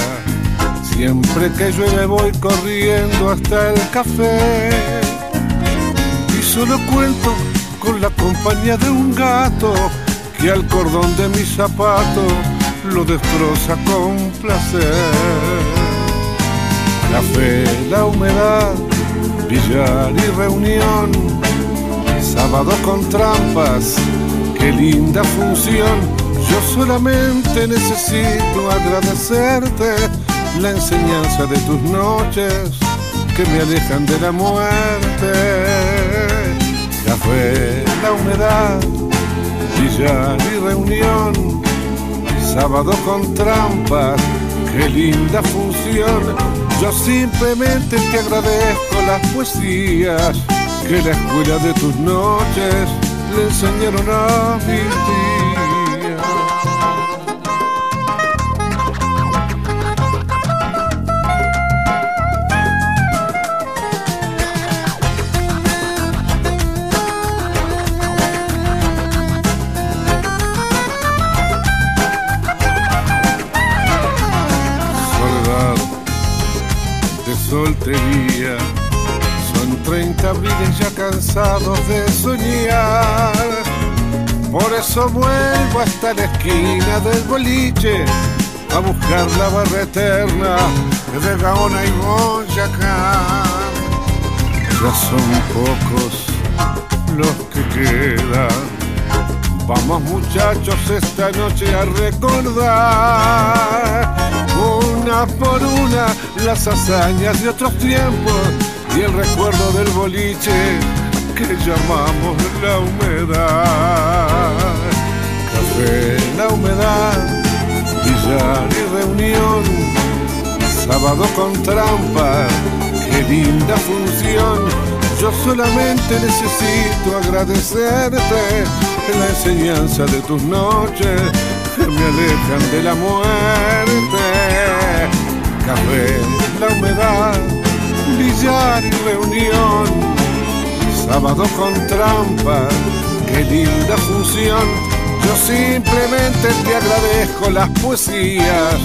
siempre que llueve voy corriendo hasta el café. Y solo cuento con la compañía de un gato que al cordón de mi zapato lo destroza con placer. Café, la humedad, billar y reunión, sábado con trampas, qué linda función. Yo solamente necesito agradecerte la enseñanza de tus noches que me alejan de la muerte. Café, la humedad, billar y reunión, sábado con trampas, qué linda función. Yo simplemente te agradezco las poesías que la escuela de tus noches le enseñaron a vivir. Soltería. Son 30 abriles ya cansados de soñar. Por eso vuelvo hasta la esquina del boliche a buscar la barra eterna de Gaona y Boyacá. Ya son pocos los que quedan. Vamos muchachos esta noche a recordar una por una las hazañas de otros tiempos y el recuerdo del boliche que llamamos la humedad. Café, la humedad, billar y reunión, sábado con trampa, qué linda función. Yo solamente necesito agradecerte la enseñanza de tus noches que me alejan de la muerte. Café, la humedad, billar y reunión, sábado con trampa, qué linda función. Yo simplemente te agradezco las poesías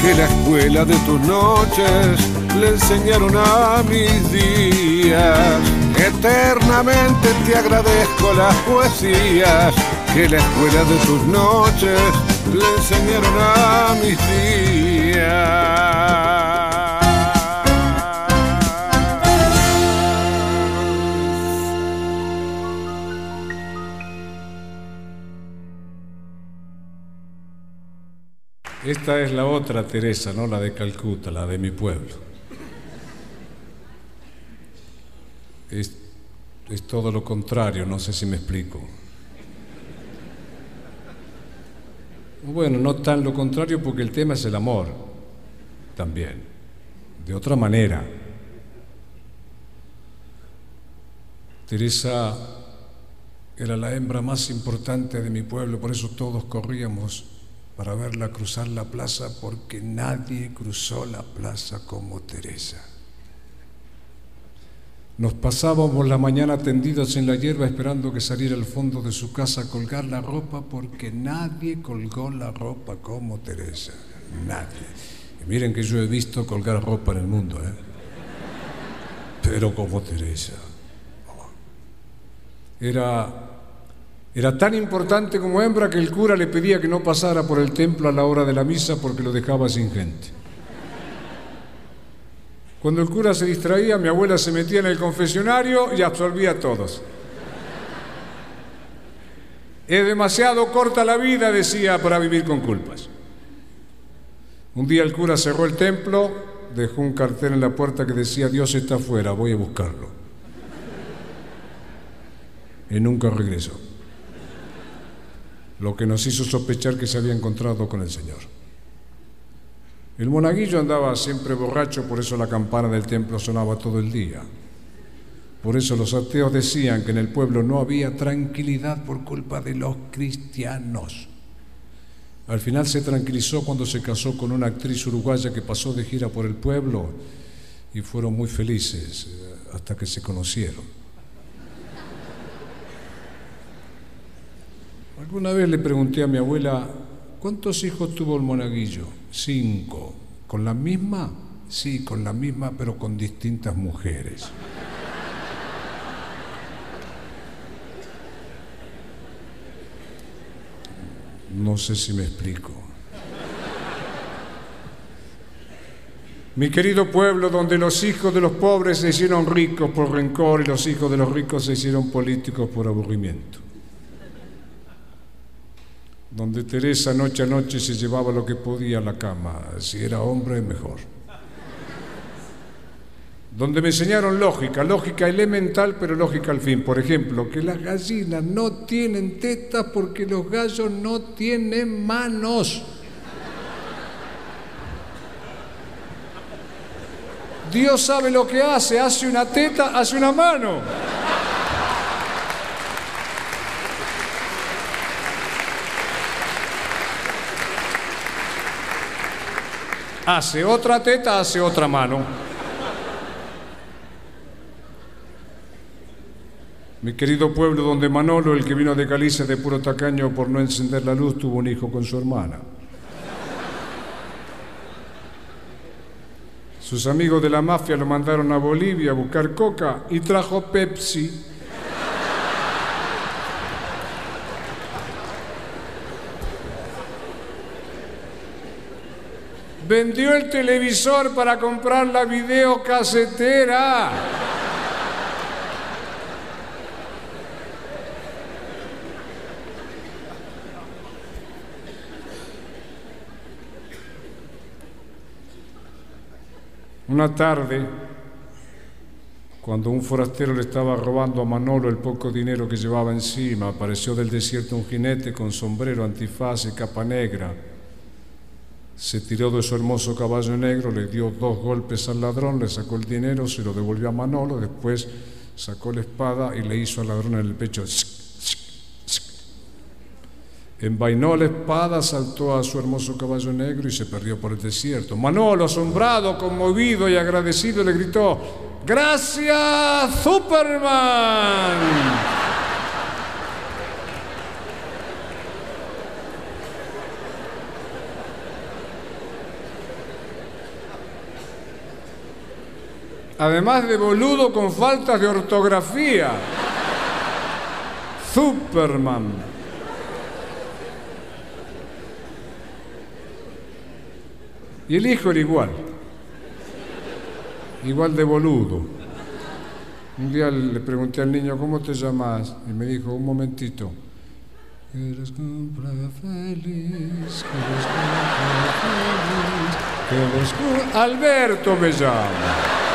que la escuela de tus noches le enseñaron a mis días. Eternamente te agradezco las poesías que la escuela de tus noches le enseñaron a mis. Esta es la otra Teresa, no la de Calcuta, la de mi pueblo. Es todo lo contrario, no sé si me explico. Bueno, no tan lo contrario porque el tema es el amor, también, de otra manera. Teresa era la hembra más importante de mi pueblo, por eso todos corríamos para verla cruzar la plaza porque nadie cruzó la plaza como Teresa. Nos pasábamos la mañana tendidos en la hierba esperando que saliera al fondo de su casa a colgar la ropa porque nadie colgó la ropa como Teresa. Nadie. Y miren que yo he visto colgar ropa en el mundo, ¿eh? Pero como Teresa. Era era tan importante como hembra que el cura le pedía que no pasara por el templo a la hora de la misa porque lo dejaba sin gente. Cuando el cura se distraía, mi abuela se metía en el confesionario y absolvía a todos. Es demasiado corta la vida, decía, para vivir con culpas. Un día el cura cerró el templo, dejó un cartel en la puerta que decía, Dios está afuera, voy a buscarlo. Y nunca regresó lo que nos hizo sospechar que se había encontrado con el Señor. El monaguillo andaba siempre borracho, por eso la campana del templo sonaba todo el día. Por eso los ateos decían que en el pueblo no había tranquilidad por culpa de los cristianos. Al final se tranquilizó cuando se casó con una actriz uruguaya que pasó de gira por el pueblo y fueron muy felices eh, hasta que se conocieron. Alguna vez le pregunté a mi abuela, ¿cuántos hijos tuvo el monaguillo? Cinco. ¿Con la misma? Sí, con la misma, pero con distintas mujeres. No sé si me explico. Mi querido pueblo, donde los hijos de los pobres se hicieron ricos por rencor y los hijos de los ricos se hicieron políticos por aburrimiento donde Teresa noche a noche se llevaba lo que podía a la cama, si era hombre mejor. donde me enseñaron lógica, lógica elemental, pero lógica al fin. Por ejemplo, que las gallinas no tienen tetas porque los gallos no tienen manos. Dios sabe lo que hace, hace una teta, hace una mano. Hace otra teta, hace otra mano. Mi querido pueblo donde Manolo, el que vino de Galicia de puro tacaño por no encender la luz, tuvo un hijo con su hermana. Sus amigos de la mafia lo mandaron a Bolivia a buscar coca y trajo Pepsi. Vendió el televisor para comprar la videocasetera. Una tarde, cuando un forastero le estaba robando a Manolo el poco dinero que llevaba encima, apareció del desierto un jinete con sombrero, antifaz y capa negra. Se tiró de su hermoso caballo negro, le dio dos golpes al ladrón, le sacó el dinero, se lo devolvió a Manolo, después sacó la espada y le hizo al ladrón en el pecho. Envainó la espada, saltó a su hermoso caballo negro y se perdió por el desierto. Manolo, asombrado, conmovido y agradecido, le gritó, Gracias, Superman. Además de boludo con faltas de ortografía. Superman. Y el hijo era igual, igual de boludo. Un día le pregunté al niño, ¿cómo te llamas? Y me dijo, un momentito. feliz, feliz, Alberto me llama.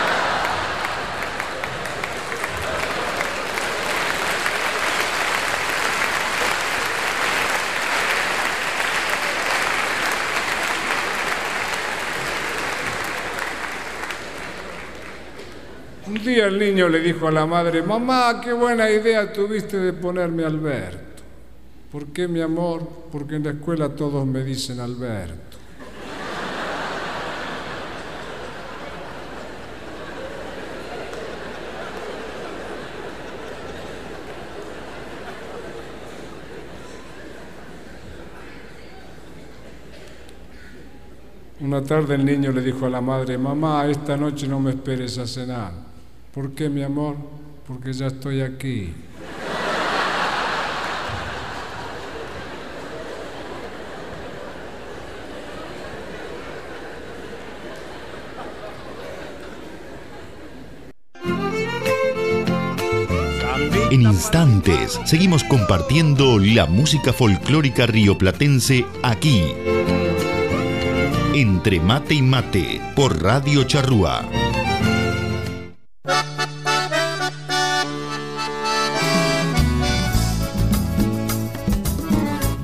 Día el niño le dijo a la madre, mamá, qué buena idea tuviste de ponerme Alberto. ¿Por qué, mi amor? Porque en la escuela todos me dicen Alberto. Una tarde el niño le dijo a la madre, mamá, esta noche no me esperes a cenar. ¿Por qué, mi amor? Porque ya estoy aquí. En instantes seguimos compartiendo la música folclórica rioplatense aquí. Entre mate y mate por Radio Charrúa.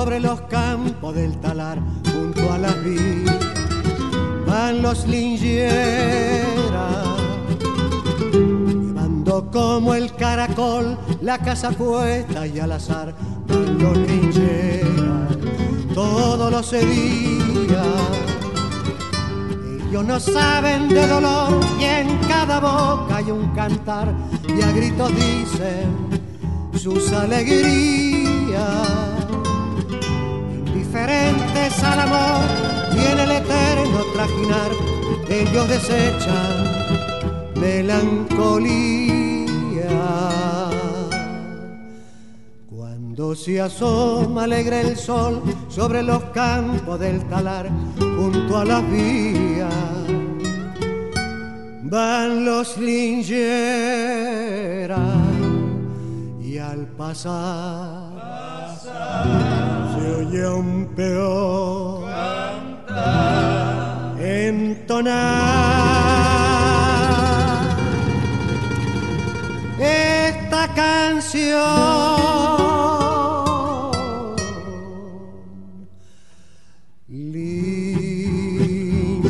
Sobre los campos del talar, junto a la vida, van los lingeras como el caracol, la casa puesta y al azar, los lincheras, todos los días. Ellos no saben de dolor y en cada boca hay un cantar y a gritos dicen sus alegrías. Indiferentes al amor y en el eterno trajinar, ellos desechan melancolía. Cuando se asoma alegre el sol sobre los campos del talar, junto a las vías, van los lingeras y al pasar, se oye un peor entonar esta canción.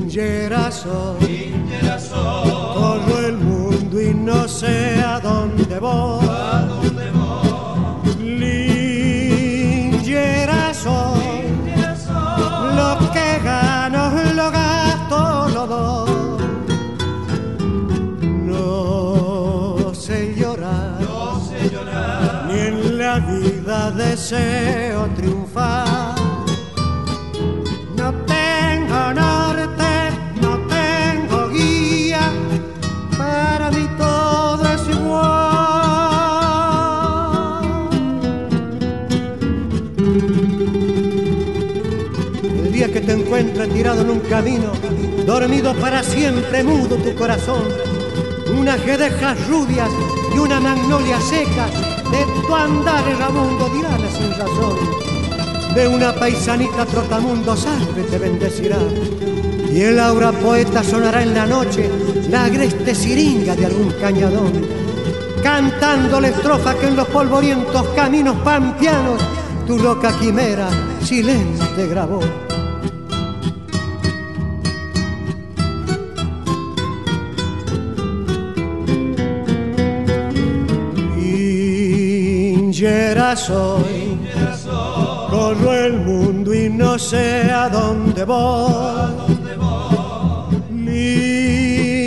Lingera deseo triunfar. No tengo norte, no tengo guía, para mí todo es igual. El día que te encuentres tirado en un camino, dormido para siempre, mudo tu corazón, unas guedejas rubias y una magnolia seca, de tu andar erramundo dirá la sin razón de una paisanita trotamundo salve te bendecirá. Y el aura poeta sonará en la noche, la agreste siringa de algún cañadón, cantando la estrofa que en los polvorientos caminos pampianos tu loca quimera silente grabó. Soy, corro el mundo y no sé a dónde voy. Lingera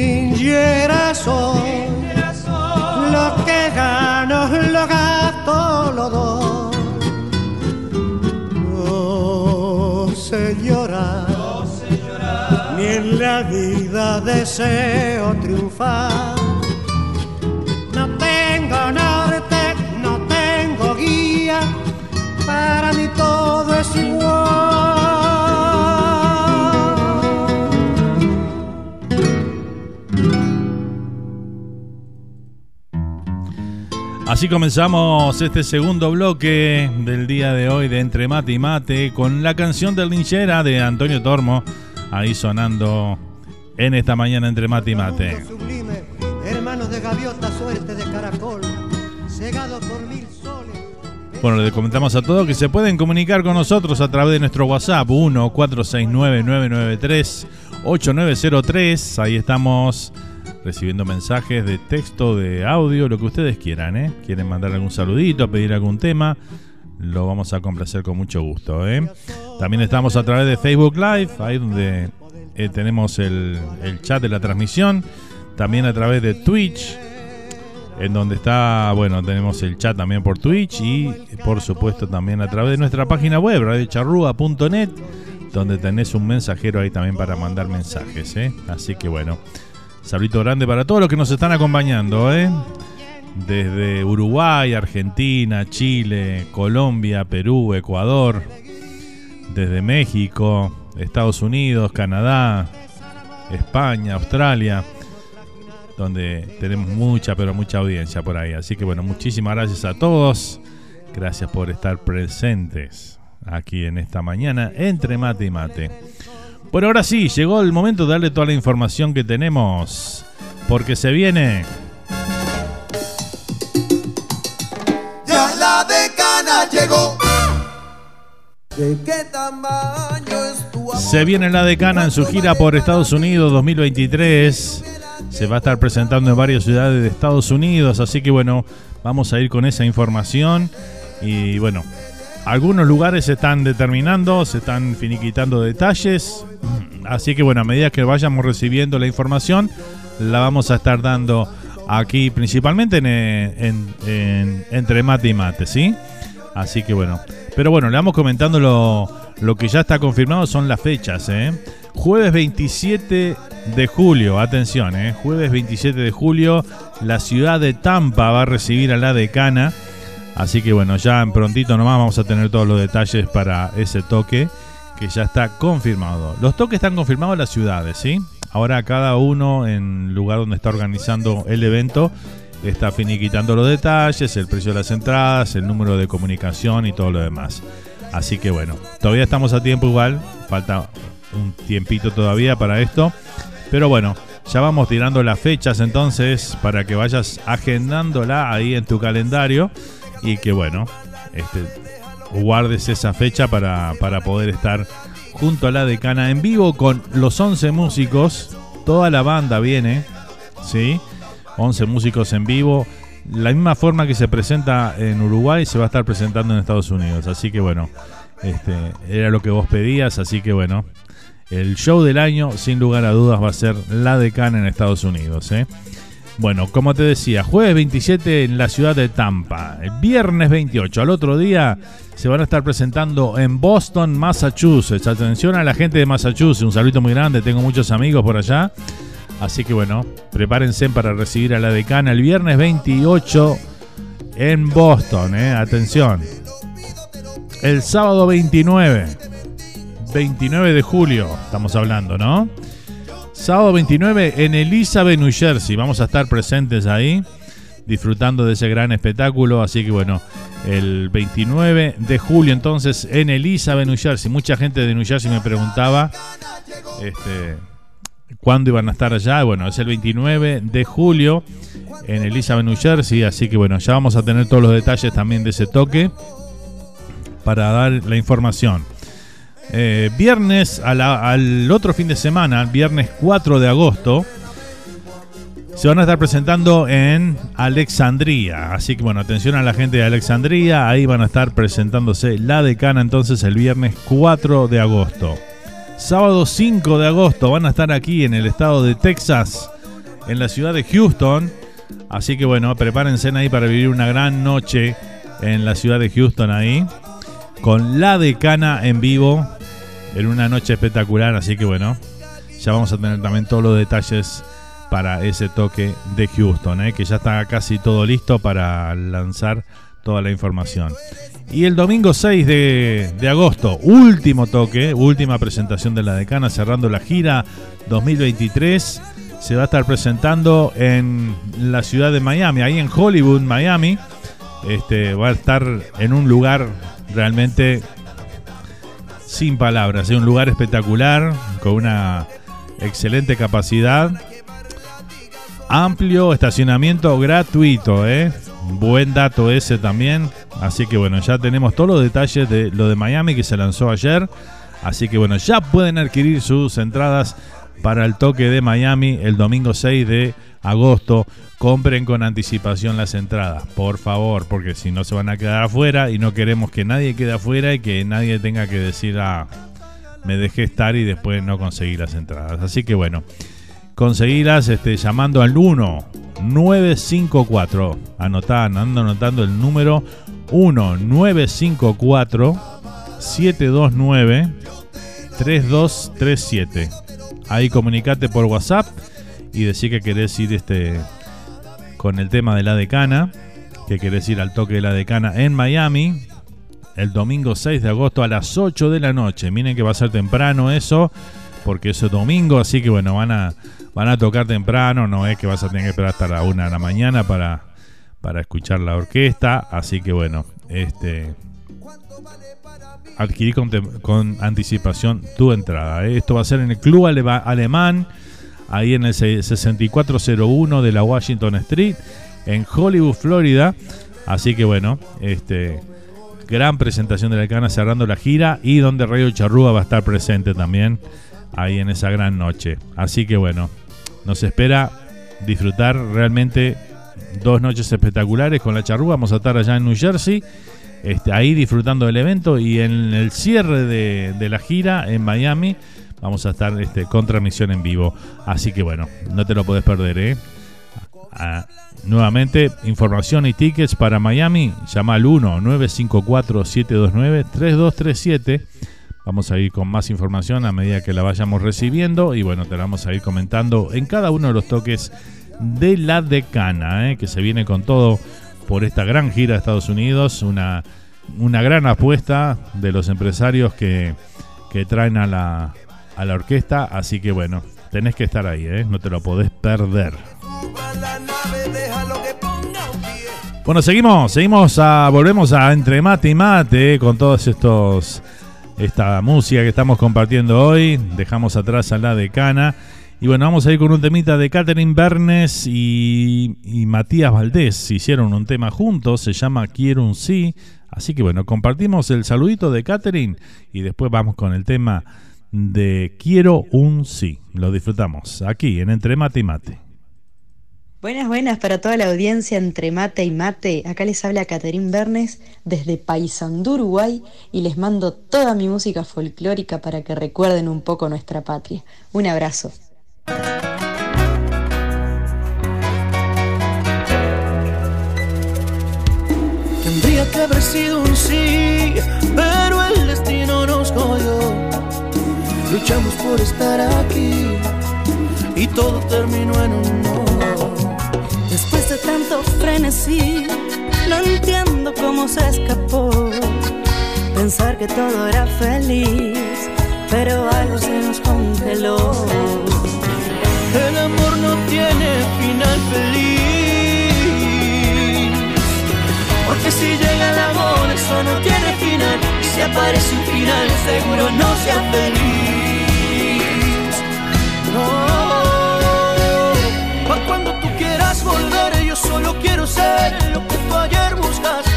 soy, lo que gano lo gasto lo doy. No sé llorar, ni en la vida deseo triunfar. Así comenzamos este segundo bloque del día de hoy de Entre Mate y Mate con la canción del linchera de Antonio Tormo, ahí sonando en esta mañana Entre Mate y Mate. Sublime, hermanos de gaviota, suerte de caracol, cegado por mil soles. Bueno, les comentamos a todos que se pueden comunicar con nosotros a través de nuestro WhatsApp 1-469-993-8903. Ahí estamos recibiendo mensajes de texto, de audio, lo que ustedes quieran. ¿eh? Quieren mandar algún saludito, pedir algún tema, lo vamos a complacer con mucho gusto. ¿eh? También estamos a través de Facebook Live, ahí donde eh, tenemos el, el chat de la transmisión. También a través de Twitch, en donde está, bueno, tenemos el chat también por Twitch y por supuesto también a través de nuestra página web, radiocharrúa.net, donde tenés un mensajero ahí también para mandar mensajes, ¿eh? Así que bueno, saludito grande para todos los que nos están acompañando, ¿eh? Desde Uruguay, Argentina, Chile, Colombia, Perú, Ecuador, desde México, Estados Unidos, Canadá, España, Australia donde tenemos mucha, pero mucha audiencia por ahí. Así que bueno, muchísimas gracias a todos. Gracias por estar presentes aquí en esta mañana entre mate y mate. Bueno, ahora sí, llegó el momento de darle toda la información que tenemos. Porque se viene... Ya la decana llegó. ¿De qué tamaño es tu amor? Se viene la decana en su gira por Estados Unidos 2023. Se va a estar presentando en varias ciudades de Estados Unidos. Así que bueno, vamos a ir con esa información. Y bueno, algunos lugares se están determinando, se están finiquitando detalles. Así que bueno, a medida que vayamos recibiendo la información, la vamos a estar dando aquí principalmente en, entre mate y mate, ¿sí? Así que bueno. Pero bueno, le vamos comentando lo, lo que ya está confirmado son las fechas, ¿eh? Jueves 27 de julio, atención, ¿eh? Jueves 27 de julio, la ciudad de Tampa va a recibir a la decana. Así que bueno, ya en prontito nomás vamos a tener todos los detalles para ese toque que ya está confirmado. Los toques están confirmados en las ciudades, ¿sí? Ahora cada uno en lugar donde está organizando el evento está finiquitando los detalles, el precio de las entradas, el número de comunicación y todo lo demás. Así que bueno, todavía estamos a tiempo igual, falta un tiempito todavía para esto. Pero bueno, ya vamos tirando las fechas entonces para que vayas agendándola ahí en tu calendario y que bueno, este, guardes esa fecha para, para poder estar junto a la decana en vivo con los 11 músicos. Toda la banda viene, ¿sí? 11 músicos en vivo. La misma forma que se presenta en Uruguay se va a estar presentando en Estados Unidos. Así que bueno, este, era lo que vos pedías. Así que bueno, el show del año, sin lugar a dudas, va a ser la decana en Estados Unidos. ¿eh? Bueno, como te decía, jueves 27 en la ciudad de Tampa, el viernes 28, al otro día se van a estar presentando en Boston, Massachusetts. Atención a la gente de Massachusetts, un saludo muy grande, tengo muchos amigos por allá. Así que bueno, prepárense para recibir a la decana el viernes 28 en Boston, ¿eh? atención. El sábado 29, 29 de julio, estamos hablando, ¿no? Sábado 29 en Elizabeth, New Jersey. Vamos a estar presentes ahí, disfrutando de ese gran espectáculo. Así que bueno, el 29 de julio entonces en Elizabeth, New Jersey. Mucha gente de New Jersey me preguntaba este, cuándo iban a estar allá. Bueno, es el 29 de julio en Elizabeth, New Jersey. Así que bueno, ya vamos a tener todos los detalles también de ese toque para dar la información. Eh, viernes al otro fin de semana, viernes 4 de agosto, se van a estar presentando en Alexandría. Así que bueno, atención a la gente de Alexandría, ahí van a estar presentándose la decana entonces el viernes 4 de agosto. Sábado 5 de agosto van a estar aquí en el estado de Texas, en la ciudad de Houston. Así que bueno, prepárense ahí para vivir una gran noche en la ciudad de Houston ahí con la decana en vivo en una noche espectacular. Así que bueno, ya vamos a tener también todos los detalles para ese toque de Houston, ¿eh? que ya está casi todo listo para lanzar toda la información. Y el domingo 6 de, de, agosto, último toque, última presentación de la decana, cerrando la gira 2023. Se va a estar presentando en la ciudad de Miami, ahí en Hollywood, Miami. Este, va a estar en un lugar realmente sin palabras. Es un lugar espectacular, con una excelente capacidad. Amplio estacionamiento gratuito, ¿eh? Buen dato ese también. Así que bueno, ya tenemos todos los detalles de lo de Miami que se lanzó ayer. Así que bueno, ya pueden adquirir sus entradas para el toque de Miami el domingo 6 de agosto. Compren con anticipación las entradas, por favor, porque si no se van a quedar afuera y no queremos que nadie quede afuera y que nadie tenga que decir, ah, me dejé estar y después no conseguí las entradas. Así que bueno, conseguirlas este, llamando al 1954. Anotando, ando anotando el número 1954 729 3237. Ahí comunicate por WhatsApp y decir que querés ir este con el tema de la decana, que querés ir al toque de la decana en Miami el domingo 6 de agosto a las 8 de la noche. Miren que va a ser temprano eso, porque eso es domingo, así que bueno, van a, van a tocar temprano, no es que vas a tener que esperar hasta la 1 de la mañana para, para escuchar la orquesta, así que bueno, este adquirir con, anticipación tu entrada. Esto va a ser en el Club Alemán ahí en el 6401 de la Washington Street, en Hollywood, Florida. Así que bueno, este gran presentación de la cana cerrando la gira y donde Radio Charrúa va a estar presente también ahí en esa gran noche. Así que bueno, nos espera disfrutar realmente dos noches espectaculares con la Charrúa. Vamos a estar allá en New Jersey este, ahí disfrutando del evento y en el cierre de la gira en Miami vamos a estar este, con transmisión en vivo. Así que bueno, no te lo puedes perder, ¿eh? Ah, nuevamente, información y tickets para Miami. Llama al 1-954-729-3237. Vamos a ir con más información a medida que la vayamos recibiendo. Y bueno, te la vamos a ir comentando en cada uno de los toques de la decana, ¿eh? que se viene con todo por esta gran gira de Estados Unidos. Una, una gran apuesta de los empresarios que, que traen a la, a la orquesta. Así que bueno, tenés que estar ahí, ¿eh? no te lo podés perder. Bueno, seguimos, seguimos a, volvemos a entre mate y mate con todos estos, esta música que estamos compartiendo hoy. Dejamos atrás a la decana. Y bueno, vamos a ir con un temita de Catherine Bernes y, y Matías Valdés. Hicieron un tema juntos, se llama Quiero un sí. Así que bueno, compartimos el saludito de Catherine y después vamos con el tema de Quiero un sí. Lo disfrutamos aquí en Entre Mate y Mate. Buenas, buenas para toda la audiencia entre mate y mate. Acá les habla Caterín Bernes desde Paysandú, Uruguay, y les mando toda mi música folclórica para que recuerden un poco nuestra patria. Un abrazo. Tendría que haber sido un sí, pero el destino nos jodió. Luchamos por estar aquí y todo terminó en un no. Después de tanto frenesí, no entiendo cómo se escapó. Pensar que todo era feliz, pero algo se nos congeló. El amor no tiene final feliz. Porque si llega el amor, eso no tiene final. Y si aparece un final, seguro no sea feliz. No. Pa' cuando tú quieras volver, yo solo quiero ser lo que tú ayer buscaste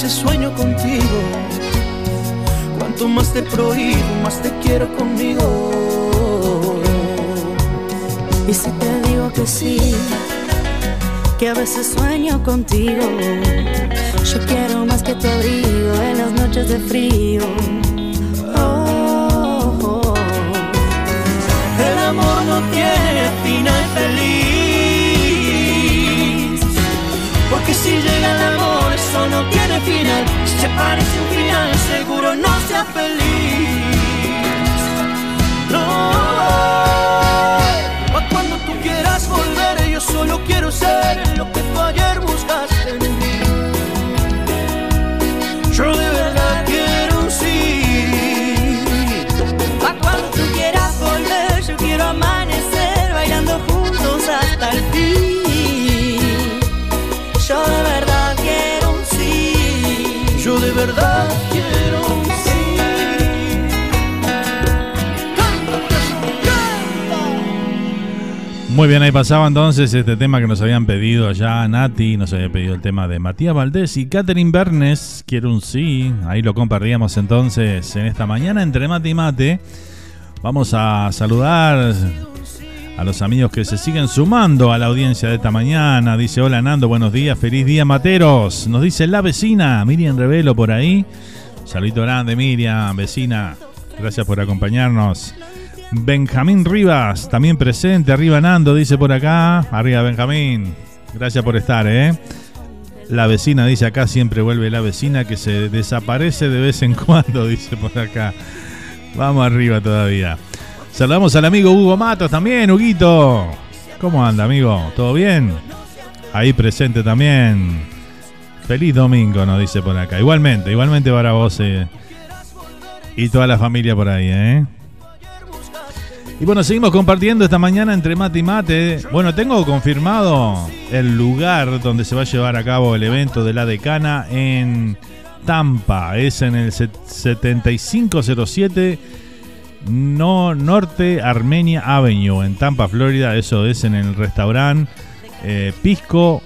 veces sueño contigo. Cuanto más te prohíbo, más te quiero conmigo. Y si te digo que sí, que a veces sueño contigo. Yo quiero más que tu abrigo en las noches de frío. Oh, oh. El amor no tiene final feliz. Porque si llega el amor, eso no tiene final. Si se parece un final, seguro no sea feliz. No. Pa' cuando tú quieras volver, yo solo quiero ser lo que tú ayer buscaste verdad quiero un sí. Muy bien, ahí pasaba entonces este tema que nos habían pedido allá Nati, nos había pedido el tema de Matías Valdés y Catherine Bernes, quiero un sí, ahí lo compartíamos entonces en esta mañana entre mate y mate. Vamos a saludar a los amigos que se siguen sumando a la audiencia de esta mañana. Dice, hola Nando, buenos días, feliz día Materos. Nos dice la vecina, Miriam Revelo por ahí. Saludito grande Miriam, vecina, gracias por acompañarnos. Benjamín Rivas, también presente. Arriba Nando, dice por acá. Arriba Benjamín. Gracias por estar, ¿eh? La vecina dice acá, siempre vuelve la vecina que se desaparece de vez en cuando, dice por acá. Vamos arriba todavía. Saludamos al amigo Hugo Matos también, Huguito. ¿Cómo anda, amigo? ¿Todo bien? Ahí presente también. Feliz domingo, nos dice por acá. Igualmente, igualmente para vos eh, y toda la familia por ahí, ¿eh? Y bueno, seguimos compartiendo esta mañana entre mate y mate. Bueno, tengo confirmado el lugar donde se va a llevar a cabo el evento de la decana en Tampa. Es en el 7507 no, Norte Armenia Avenue, en Tampa, Florida. Eso es en el restaurante eh, Pisco.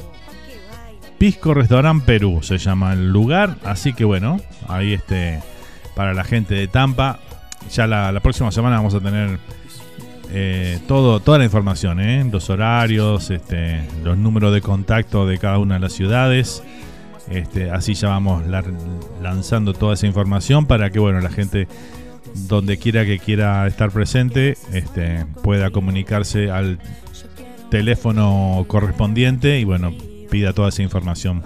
Pisco Restaurant Perú se llama el lugar. Así que bueno, ahí este para la gente de Tampa. Ya la, próxima semana vamos a tener eh, todo, toda la información, ¿eh? los horarios, este, los números de contacto de cada una de las ciudades. Este, así ya vamos lanzando toda esa información para que bueno la gente donde quiera que quiera estar presente este, pueda comunicarse al teléfono correspondiente y bueno pida toda esa información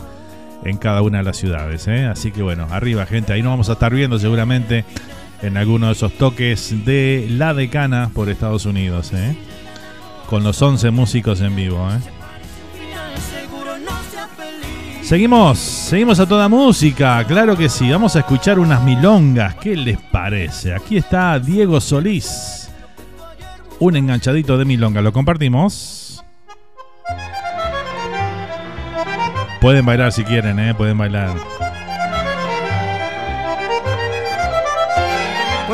en cada una de las ciudades. ¿eh? Así que bueno, arriba gente, ahí nos vamos a estar viendo seguramente en alguno de esos toques de la decana por Estados Unidos, ¿eh? con los 11 músicos en vivo. ¿eh? Seguimos, seguimos a toda música, claro que sí, vamos a escuchar unas milongas, ¿qué les parece? Aquí está Diego Solís, un enganchadito de milonga, ¿lo compartimos? Pueden bailar si quieren, ¿eh? pueden bailar.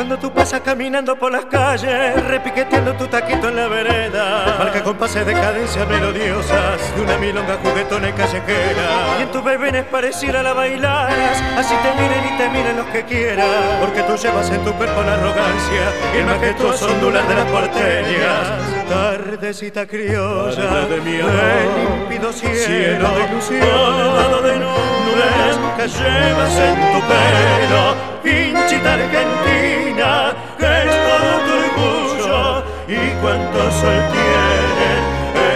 Cuando tú pasas caminando por las calles, repiqueteando tu taquito en la vereda, marca compases de cadencia melodiosas de una milonga juguetona y callejera. Y en tus bebés pareciera la bailaras, así te miren y te miren los que quieran, porque tú llevas en tu cuerpo la arrogancia y el majestuoso ondular de las porteñas. Tardecita criolla de mi amor, límpido cielo, de ilusión, de nubes que llevas en tu pelo, pinchita argentina, que es todo tu orgullo, y cuánto sol tienen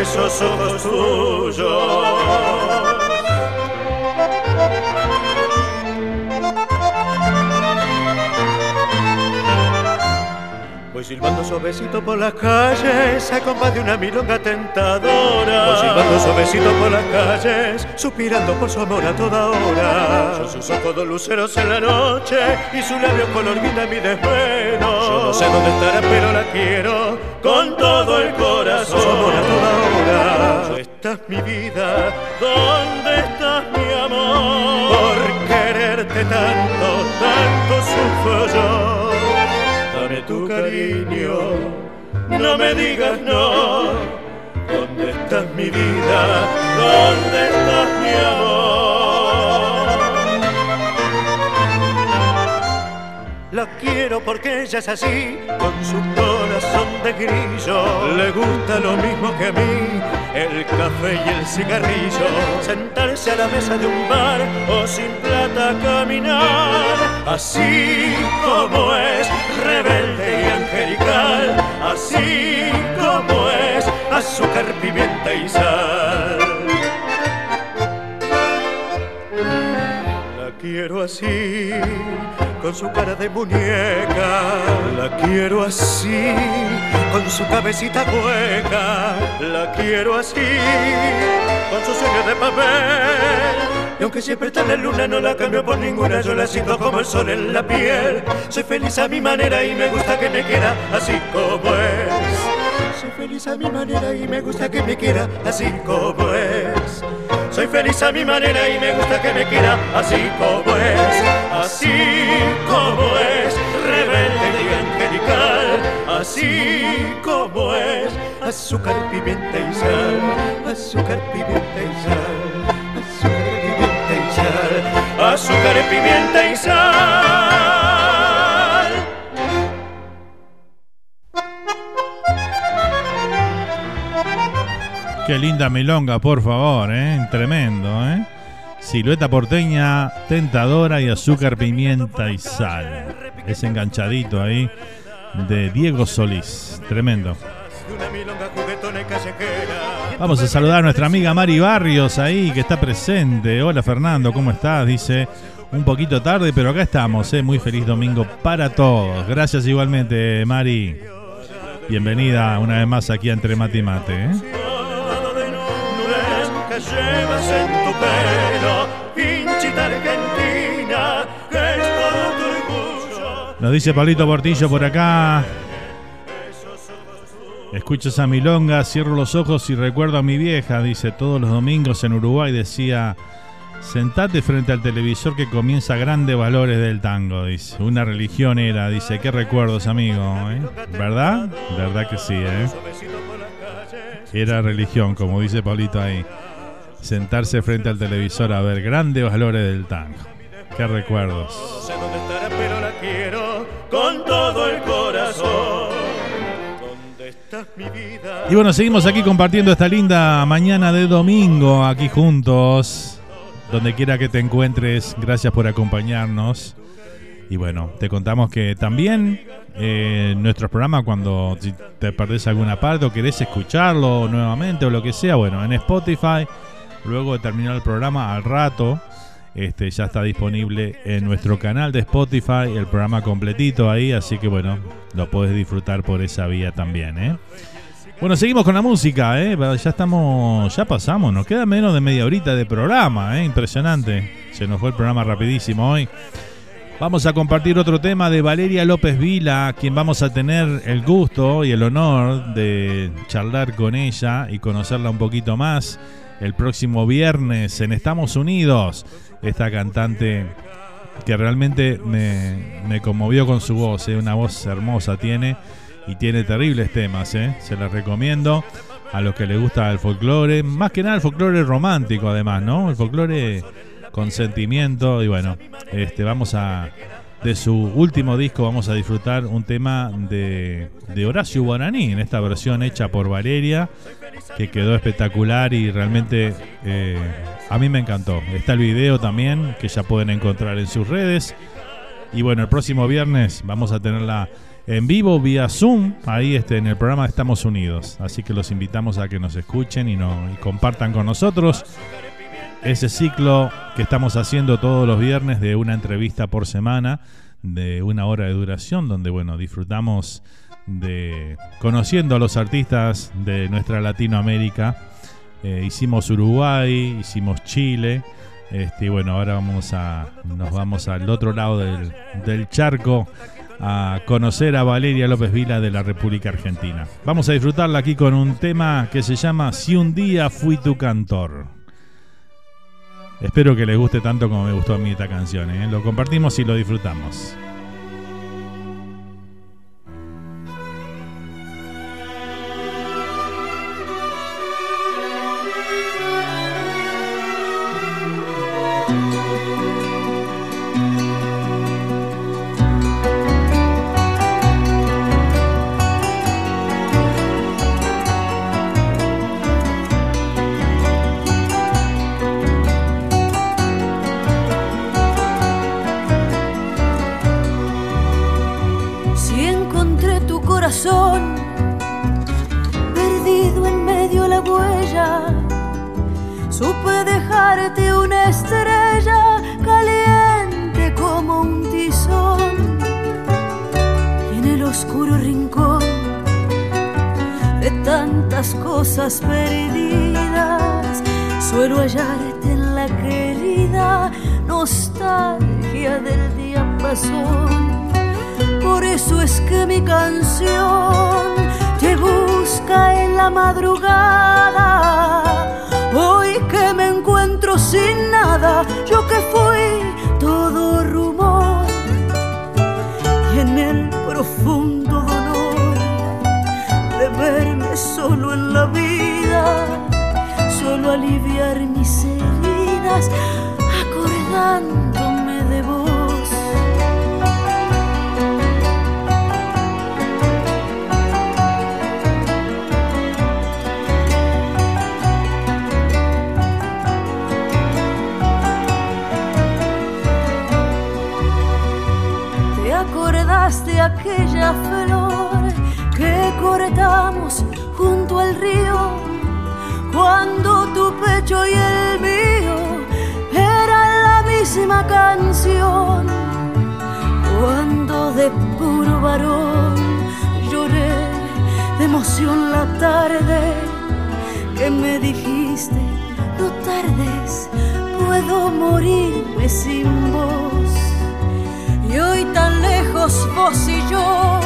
esos ojos tuyos. Voy silbando suavecito por las calles, a compás de una milonga tentadora. Voy silbando suavecito por las calles, suspirando por su amor a toda hora. Son sus ojos dos luceros en la noche y su labio color guinda mi desvelo. Yo no sé dónde estará, pero la quiero con todo el corazón. Su amor a toda hora. Esta es mi vida, ¿dónde estás mi amor? Por quererte tanto, tanto sufro yo. No me digas no. ¿Dónde estás mi vida? ¿Dónde estás mi amor? Quiero porque ella es así, con su corazón de grillo. Le gusta lo mismo que a mí, el café y el cigarrillo. Sentarse a la mesa de un bar o sin plata caminar. Así como es, rebelde y angelical. Así como es, azúcar, pimienta y sal. La quiero así, con su cara de muñeca. La quiero así, con su cabecita hueca. La quiero así, con su sueño de papel. Y aunque siempre está la luna, no la cambio por ninguna. Yo la siento como el sol en la piel. Soy feliz a mi manera y me gusta que me quiera así como es. Soy feliz a mi manera y me gusta que me quiera así como es. Soy feliz a mi manera y me gusta que me quiera así como es, así como es, rebelde y angelical, así como es, azúcar, pimienta y sal, azúcar, pimienta y sal, azúcar, pimienta y sal, azúcar, pimienta y sal. Qué linda milonga, por favor, ¿eh? Tremendo, ¿eh? Silueta porteña, tentadora y azúcar, pimienta y sal. Ese enganchadito ahí de Diego Solís. Tremendo. Vamos a saludar a nuestra amiga Mari Barrios ahí, que está presente. Hola Fernando, ¿cómo estás? Dice, un poquito tarde, pero acá estamos, ¿eh? Muy feliz domingo para todos. Gracias igualmente, Mari. Bienvenida una vez más aquí a Entre Mate y Mate, ¿eh? Llevas en tu pelo, pinchita argentina, es todo tu orgullo. Nos dice Pablito Portillo por acá. Escucho esa milonga, cierro los ojos y recuerdo a mi vieja, dice, todos los domingos en Uruguay decía, sentate frente al televisor que comienza grandes valores del tango, dice. Una religión era, dice, qué recuerdos, amigo, ¿eh? ¿verdad? Verdad que sí, ¿eh? Era religión, como dice Paulito ahí. Sentarse frente al televisor a ver grandes valores del tango. Qué recuerdos. No sé dónde estará, pero la quiero con todo el corazón. ¿Dónde estás, mi vida? Y bueno, seguimos aquí compartiendo esta linda mañana de domingo, aquí juntos. Donde quiera que te encuentres, gracias por acompañarnos. Y bueno, te contamos que también eh, nuestros programas, cuando te perdés alguna parte o querés escucharlo nuevamente o lo que sea, bueno, en Spotify, luego de terminar el programa, al rato, este, ya está disponible en nuestro canal de Spotify, el programa completito ahí, así que bueno, lo podés disfrutar por esa vía también, ¿eh? Bueno, seguimos con la música, ¿eh? Ya estamos, ya pasamos, nos queda menos de media horita de programa, ¿eh? Impresionante. Se nos fue el programa rapidísimo hoy. Vamos a compartir otro tema de Valeria López Vila, quien vamos a tener el gusto y el honor de charlar con ella y conocerla un poquito más el próximo viernes en Estamos Unidos. Esta cantante que realmente me, me conmovió con su voz, ¿eh? una voz hermosa tiene y tiene terribles temas, ¿eh? se la recomiendo a los que les gusta el folclore, más que nada el folclore romántico además, ¿no? El folclore con sentimiento y bueno, este vamos a de su último disco vamos a disfrutar un tema de, de Horacio Guaraní en esta versión hecha por Valeria que quedó espectacular y realmente eh, a mí me encantó. Está el video también que ya pueden encontrar en sus redes. Y bueno, el próximo viernes vamos a tenerla en vivo vía Zoom, ahí este, en el programa Estamos Unidos. Así que los invitamos a que nos escuchen y, no, y compartan con nosotros ese ciclo que estamos haciendo todos los viernes de una entrevista por semana de una hora de duración donde bueno disfrutamos de conociendo a los artistas de nuestra Latinoamérica Eh, hicimos Uruguay hicimos Chile este, y bueno ahora vamos a nos vamos al otro lado del, charco a conocer a Valeria López Vila de la República Argentina vamos a disfrutarla aquí con un tema que se llama Si un día fui tu cantor Espero que les guste tanto como me gustó a mí esta canción. ¿eh? Lo compartimos y lo disfrutamos. Supe dejarte una estrella caliente como un tizón. Y en el oscuro rincón de tantas cosas perdidas, suelo hallarte en la querida nostalgia del diapasón. Por eso es que mi canción te busca en la madrugada. Hoy que me encuentro sin nada, yo que fui todo rumor. Y en el profundo dolor de verme solo en la vida, solo aliviar mis heridas, acordándome Cuando tu pecho y el mío eran la misma canción. Cuando de puro varón lloré de emoción la tarde que me dijiste, no tardes, puedo morirme sin vos. Y hoy tan lejos vos y yo,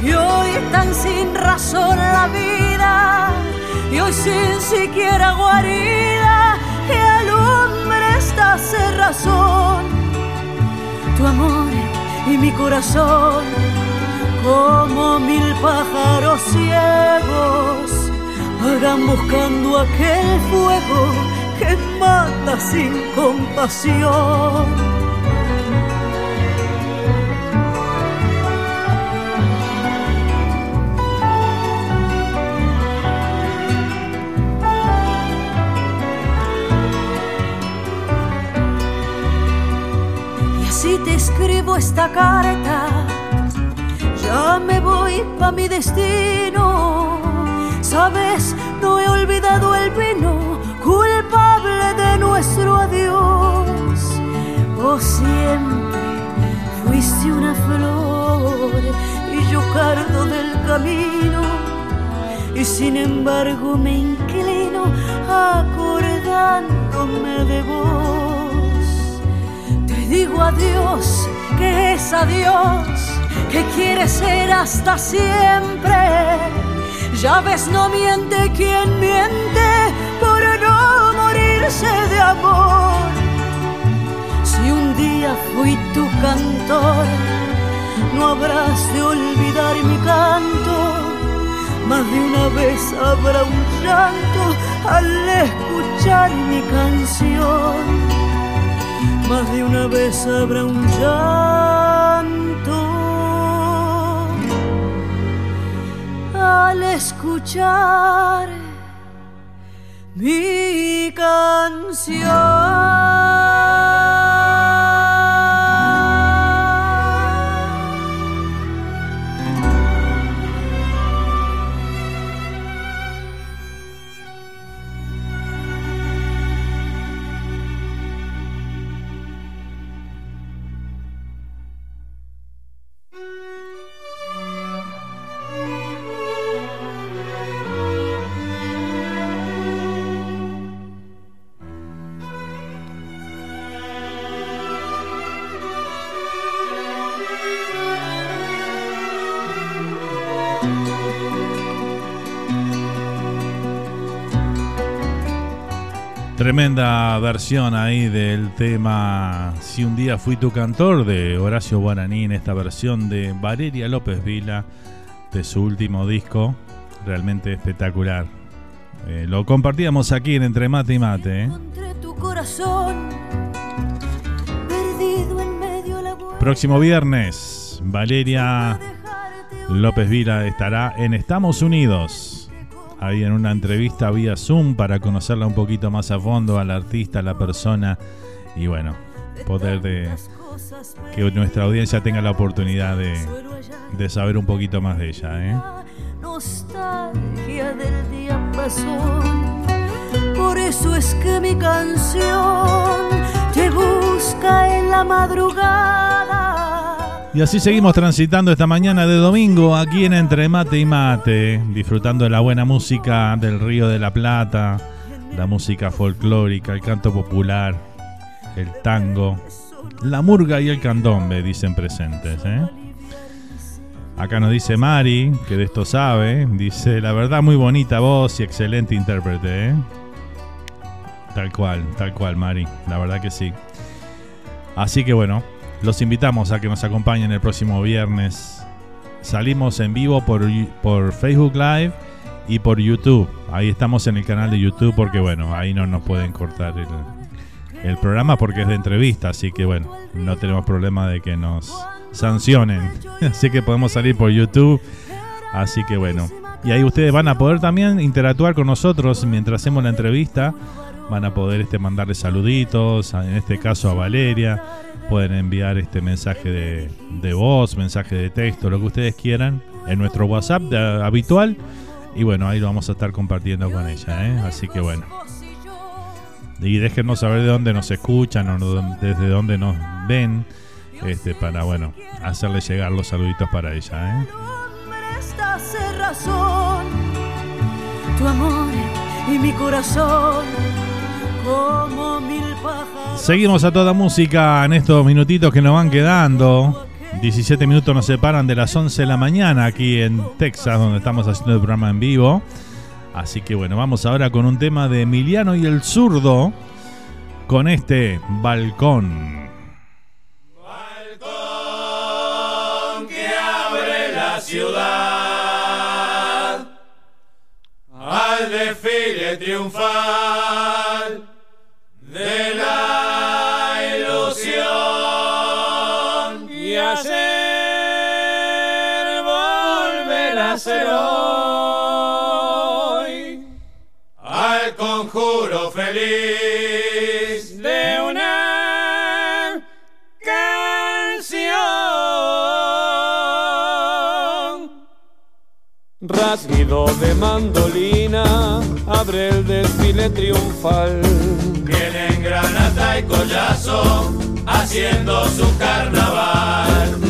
y hoy tan sin razón la vida y hoy sin siquiera guarida que alumbre esta cerrazón. Tu amor y mi corazón como mil pájaros ciegos hagan buscando aquel fuego que mata sin compasión. Escribo esta carta, ya me voy pa' mi destino. Sabes, no he olvidado el vino culpable de nuestro adiós. Oh, siempre fuiste una flor y yo cardo del camino. Y sin embargo me inclino acordándome de vos digo adiós, que es adiós, que quiere ser hasta siempre. Ya ves, no miente quien miente por no morirse de amor. Si un día fui tu cantor, no habrás de olvidar mi canto. Más de una vez habrá un llanto al escuchar mi canción más de una vez habrá un llanto al escuchar mi canción. Tremenda versión ahí del tema Si un día fui tu cantor de Horacio Guaraní en esta versión de Valeria López Vila de su último disco. Realmente espectacular. Eh, lo compartíamos aquí en Entre Mate y Mate. ¿eh? Próximo viernes, Valeria López Vila estará en Estados Unidos ahí en una entrevista vía Zoom para conocerla un poquito más a fondo al artista, a la persona y bueno, poder de, que nuestra audiencia tenga la oportunidad de, de saber un poquito más de ella. ¿eh? Por eso es que mi canción te busca en la madrugada y así seguimos transitando esta mañana de domingo aquí en Entre Mate y Mate, disfrutando de la buena música del Río de la Plata, la música folclórica, el canto popular, el tango, la murga y el candombe, dicen presentes. ¿eh? Acá nos dice Mari, que de esto sabe, dice, la verdad muy bonita voz y excelente intérprete. ¿eh? Tal cual, tal cual, Mari, la verdad que sí. Así que bueno, los invitamos a que nos acompañen el próximo viernes. Salimos en vivo por, por Facebook Live y por YouTube. Ahí estamos en el canal de YouTube porque bueno, ahí no nos pueden cortar el, el programa porque es de entrevista, así que bueno, no tenemos problema de que nos sancionen. Así que podemos salir por YouTube. Así que bueno, y ahí ustedes van a poder también interactuar con nosotros mientras hacemos la entrevista. Van a poder este, mandarle saluditos, en este caso a Valeria, pueden enviar este mensaje de, voz, mensaje de texto, lo que ustedes quieran, en nuestro WhatsApp habitual. Y bueno, ahí lo vamos a estar compartiendo con ella. ¿eh? Así que bueno. Y déjenos saber de dónde nos escuchan o desde dónde nos ven. Este, para bueno, hacerle llegar los saluditos para ella. ¿eh? Tu amor y mi corazón como mil Seguimos a toda música en estos minutitos que nos van quedando 17 minutos nos separan de las 11 de la mañana aquí en Texas, donde estamos haciendo el programa en vivo. Así que bueno, vamos ahora con un tema de Emiliano y el zurdo, con este balcón. Balcón que abre la ciudad al desfile triunfal Rasguido de mandolina abre el desfile triunfal. Vienen Granata y Collazo haciendo su carnaval.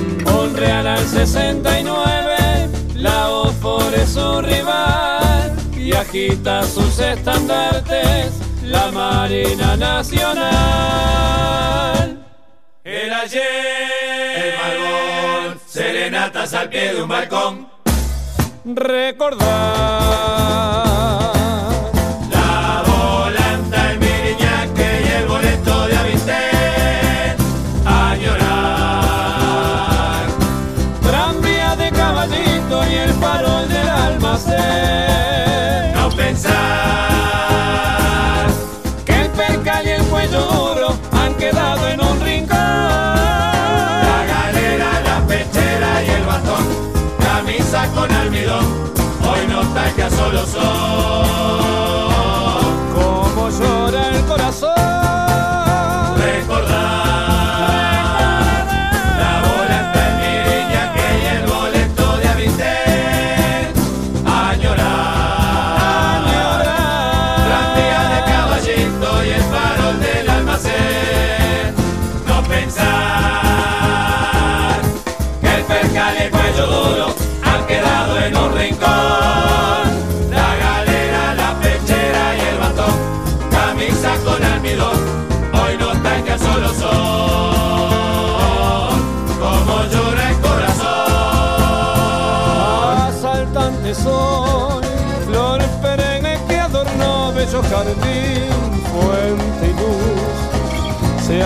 Real al 69, la OFOR es su rival y agita sus estandartes la Marina Nacional. El ayer, el balcón, serenatas al pie de un balcón. Recordar La volanta, el miriñaque y el boleto de Avistel. A llorar. tranvía de caballito y el farol del almacén.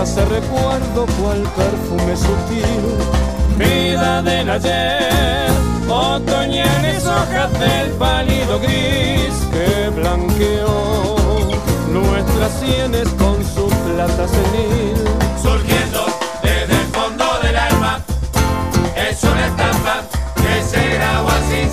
Hace recuerdo cual perfume sutil, vida del ayer, otoñales hojas del pálido gris que blanqueó nuestras sienes con su plata senil. Surgiendo desde el fondo del alma, es una estampa que se graba sin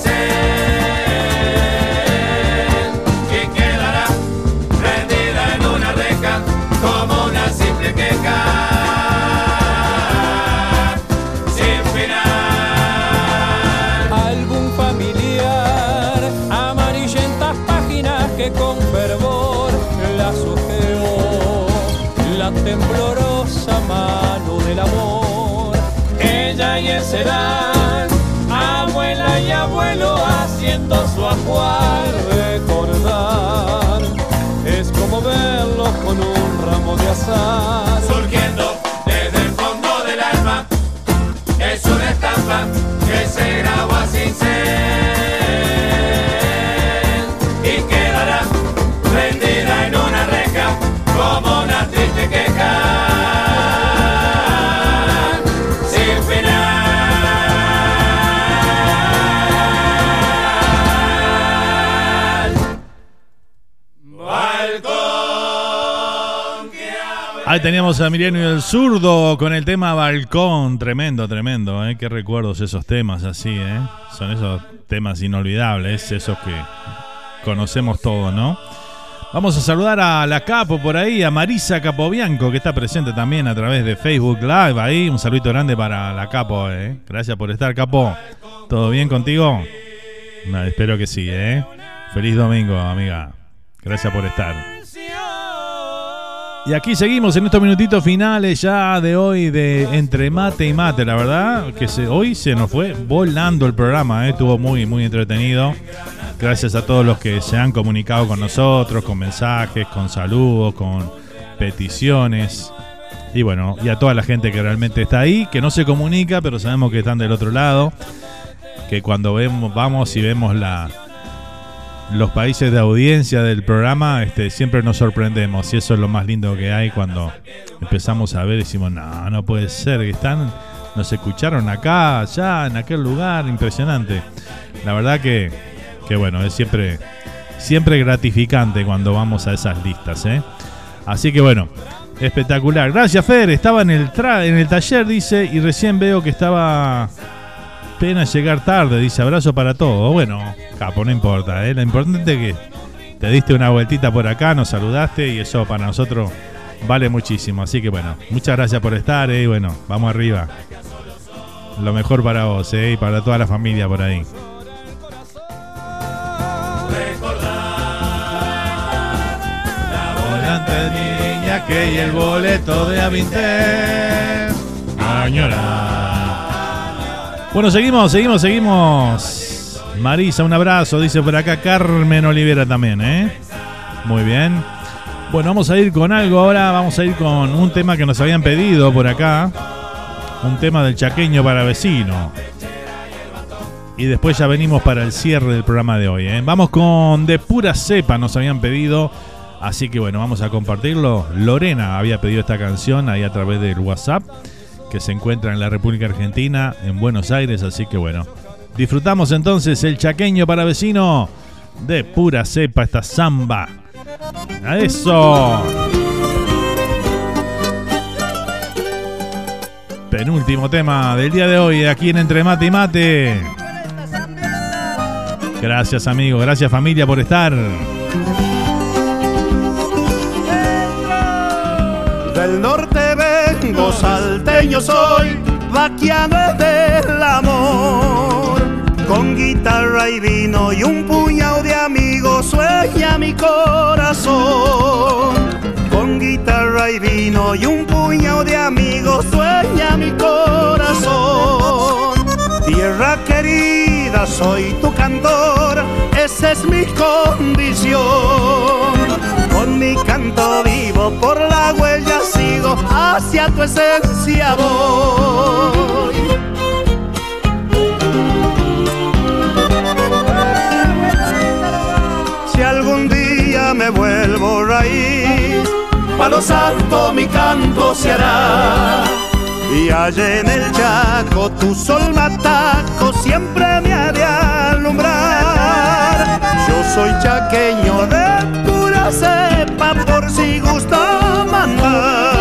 mano del amor. Ella y él serán abuela y abuelo haciendo su ajuar recordar. Es como verlos con un ramo de azar. Surgiendo desde el fondo del alma, es una estampa que se graba sin ser y quedará prendida en una reja como una triste queja. Ahí teníamos a Emiliano y el zurdo con el tema balcón. Tremendo, tremendo, ¿eh? Qué recuerdos esos temas así, ¿eh? Son esos temas inolvidables, esos que conocemos todos, ¿no? Vamos a saludar a la Capo por ahí, a Marisa Capobianco, que está presente también a través de Facebook Live. Ahí, un saludo grande para la Capo, ¿eh? Gracias por estar, Capo. ¿Todo bien contigo? No, espero que sí, ¿eh? Feliz domingo, amiga. Gracias por estar. Y aquí seguimos en estos minutitos finales ya de hoy de Entre Mate y Mate. La verdad que hoy se nos fue volando el programa, ¿eh? estuvo muy, muy entretenido. Gracias a todos los que se han comunicado con nosotros, con mensajes, con saludos, con peticiones. Y bueno, y a toda la gente que realmente está ahí, que no se comunica, pero sabemos que están del otro lado. Que cuando vemos, vamos y vemos la, los países de audiencia del programa, este, siempre nos sorprendemos. Y eso es lo más lindo que hay cuando empezamos a ver decimos, no, no puede ser, que están, nos escucharon acá, allá, en aquel lugar, impresionante. La verdad que, que bueno, es siempre, siempre gratificante cuando vamos a esas listas, ¿eh? Así que bueno, espectacular. Gracias, Fer. Estaba en el, tra en el taller, dice, y recién veo que estaba pena llegar tarde. Dice, abrazo para todos. Bueno, capo, no importa. ¿eh? Lo importante es que te diste una vueltita por acá, nos saludaste y eso para nosotros vale muchísimo. Así que bueno, muchas gracias por estar ¿eh? y bueno, vamos arriba. Lo mejor para vos ¿eh? y para toda la familia por ahí. Volante niña que y el boleto de Avinter. Añora. Bueno, seguimos, seguimos, seguimos. Marisa, un abrazo, dice por acá Carmen Olivera también, ¿eh? Muy bien. Bueno, vamos a ir con algo ahora, vamos a ir con un tema que nos habían pedido por acá. Un tema del chaqueño para vecino. Y después ya venimos para el cierre del programa de hoy. ¿eh? Vamos con De Pura Cepa, nos habían pedido. Así que bueno, vamos a compartirlo. Lorena había pedido esta canción ahí a través del WhatsApp, que se encuentra en la República Argentina, en Buenos Aires. Así que bueno, disfrutamos entonces el chaqueño para vecino de pura cepa, esta samba. A eso. Penúltimo tema del día de hoy, aquí en Entre Mate y Mate. Gracias amigos, gracias familia por estar. Del norte salteño soy, vaquiano del amor. Con guitarra y vino y un puñado de amigos sueña mi corazón. Con guitarra y vino y un puñado de amigos sueña mi corazón. Tierra querida, soy tu cantor, esa es mi condición. Con mi canto vivo, por la huella sigo, hacia tu esencia voy. Si algún día me vuelvo raíz, palo santo mi canto se hará. Y allá en el Chaco tu sol mataco siempre me ha de alumbrar. Yo soy chaqueño de cepa por si gusta mandar.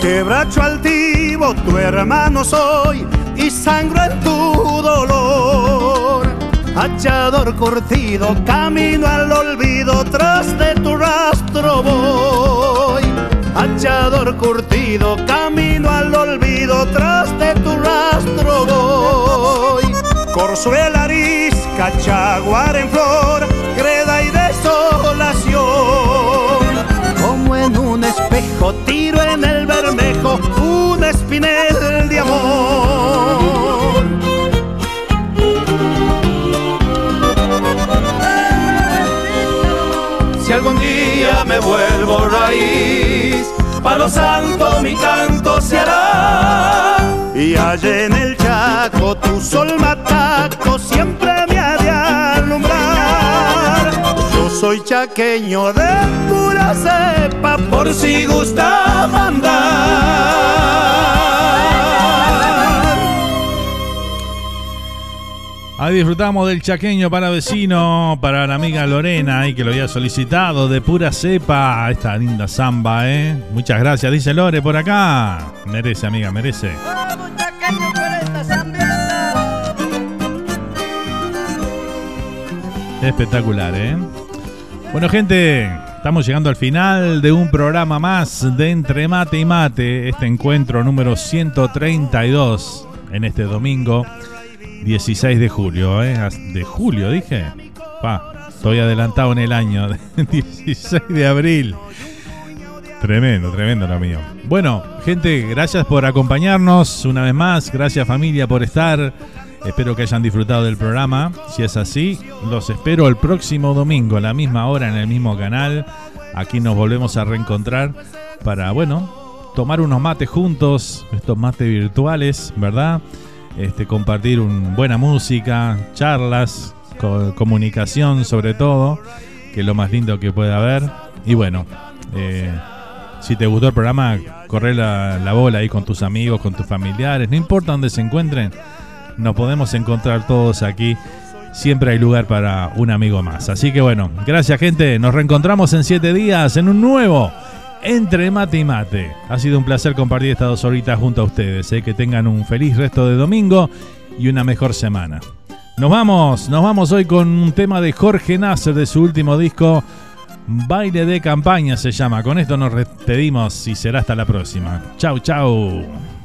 Quebracho altivo, tu hermano soy sangro en tu dolor. Hachador curtido, camino al olvido, tras de tu rastro voy. Hachador curtido, camino al olvido, tras de tu rastro voy. Corzuela, arisca, chaguar en flor, greda y desolación. Como en un espejo tiro vuelvo raíz, palo santo mi canto se hará. Y allá en el Chaco tu sol mataco siempre me ha de alumbrar. Yo soy chaqueño de pura cepa por si gusta mandar. Ahí disfrutamos del chaqueño para vecino, para la amiga Lorena, ahí que lo había solicitado, de pura cepa, esta linda samba, ¿eh? Muchas gracias, dice Lore por acá. Merece, amiga, merece. Espectacular, ¿eh? Bueno, gente, estamos llegando al final de un programa más de Entre Mate y Mate, este encuentro número 132 en este domingo 16 de julio, ¿eh? De julio, dije. Pa, estoy adelantado en el año, 16 de abril. Tremendo, tremendo lo mío. Bueno, gente, gracias por acompañarnos una vez más. Gracias familia por estar. Espero que hayan disfrutado del programa. Si es así, los espero el próximo domingo a la misma hora en el mismo canal. Aquí nos volvemos a reencontrar para, bueno, tomar unos mates juntos, estos mates virtuales, ¿verdad? Este, compartir un, buena música, charlas, comunicación sobre todo, que es lo más lindo que puede haber. Y bueno, eh, si te gustó el programa, corre la, la, bola ahí con tus amigos, con tus familiares, no importa dónde se encuentren, nos podemos encontrar todos aquí. Siempre hay lugar para un amigo más. Así que bueno, gracias gente. Nos reencontramos en siete días en un nuevo Entre Mate y Mate. Ha sido un placer compartir estas dos horitas junto a ustedes. ¿eh? Que tengan un feliz resto de domingo y una mejor semana. Nos vamos, nos vamos hoy con un tema de Jorge Nasser de su último disco Baile de campaña se llama. Con esto nos despedimos y será hasta la próxima. Chau, chau.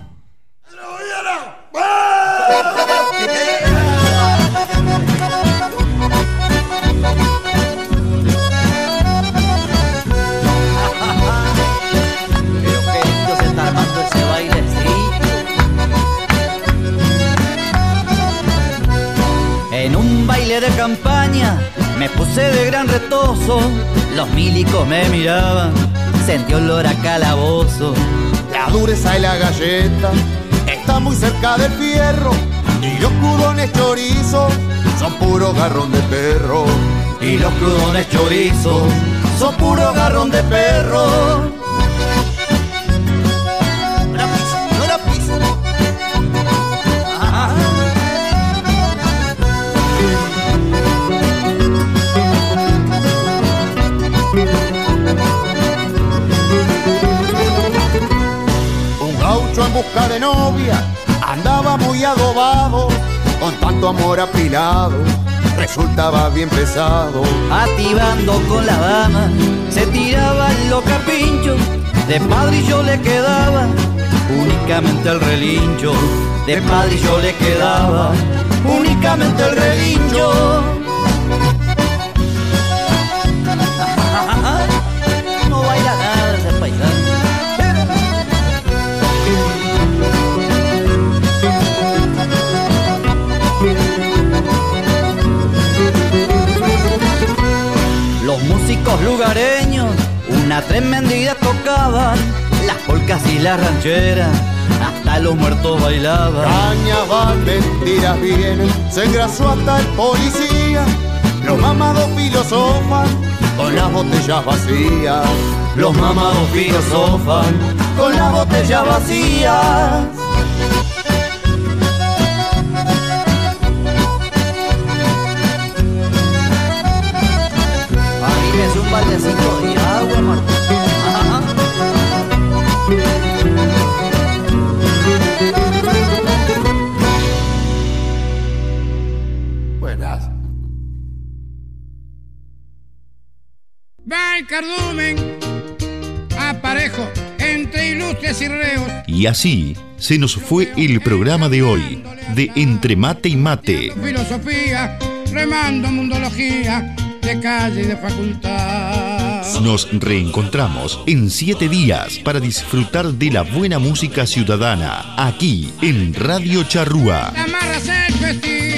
Me puse de gran retoso, los milicos me miraban, sentí olor a calabozo. La dureza y la galleta está muy cerca del fierro, y los crudones chorizos son puro garrón de perro. Y los crudones chorizos son puro garrón de perro. Busca de novia andaba muy adobado, con tanto amor apilado, resultaba bien pesado. Activando con la dama, se tiraba loca pincho, de padrillo le quedaba únicamente el relincho, de padrillo le quedaba únicamente el relincho. Lugareños una tremendida tocaban, las polcas y las rancheras, hasta los muertos bailaban. Cañaban, mentiras vienen, se engrasó hasta el policía. Los mamados filosofan con las botellas vacías. Los mamados filosofan con las botellas vacías. Buenas. Va el cardumen, aparejo, entre ilustres y reos. Y así se nos fue el programa de hoy, de Entre Mate y Mate. Filosofía, remando mundología de calle y de facultad. Nos reencontramos en siete días para disfrutar de la buena música ciudadana aquí en Radio Charrúa. Vestido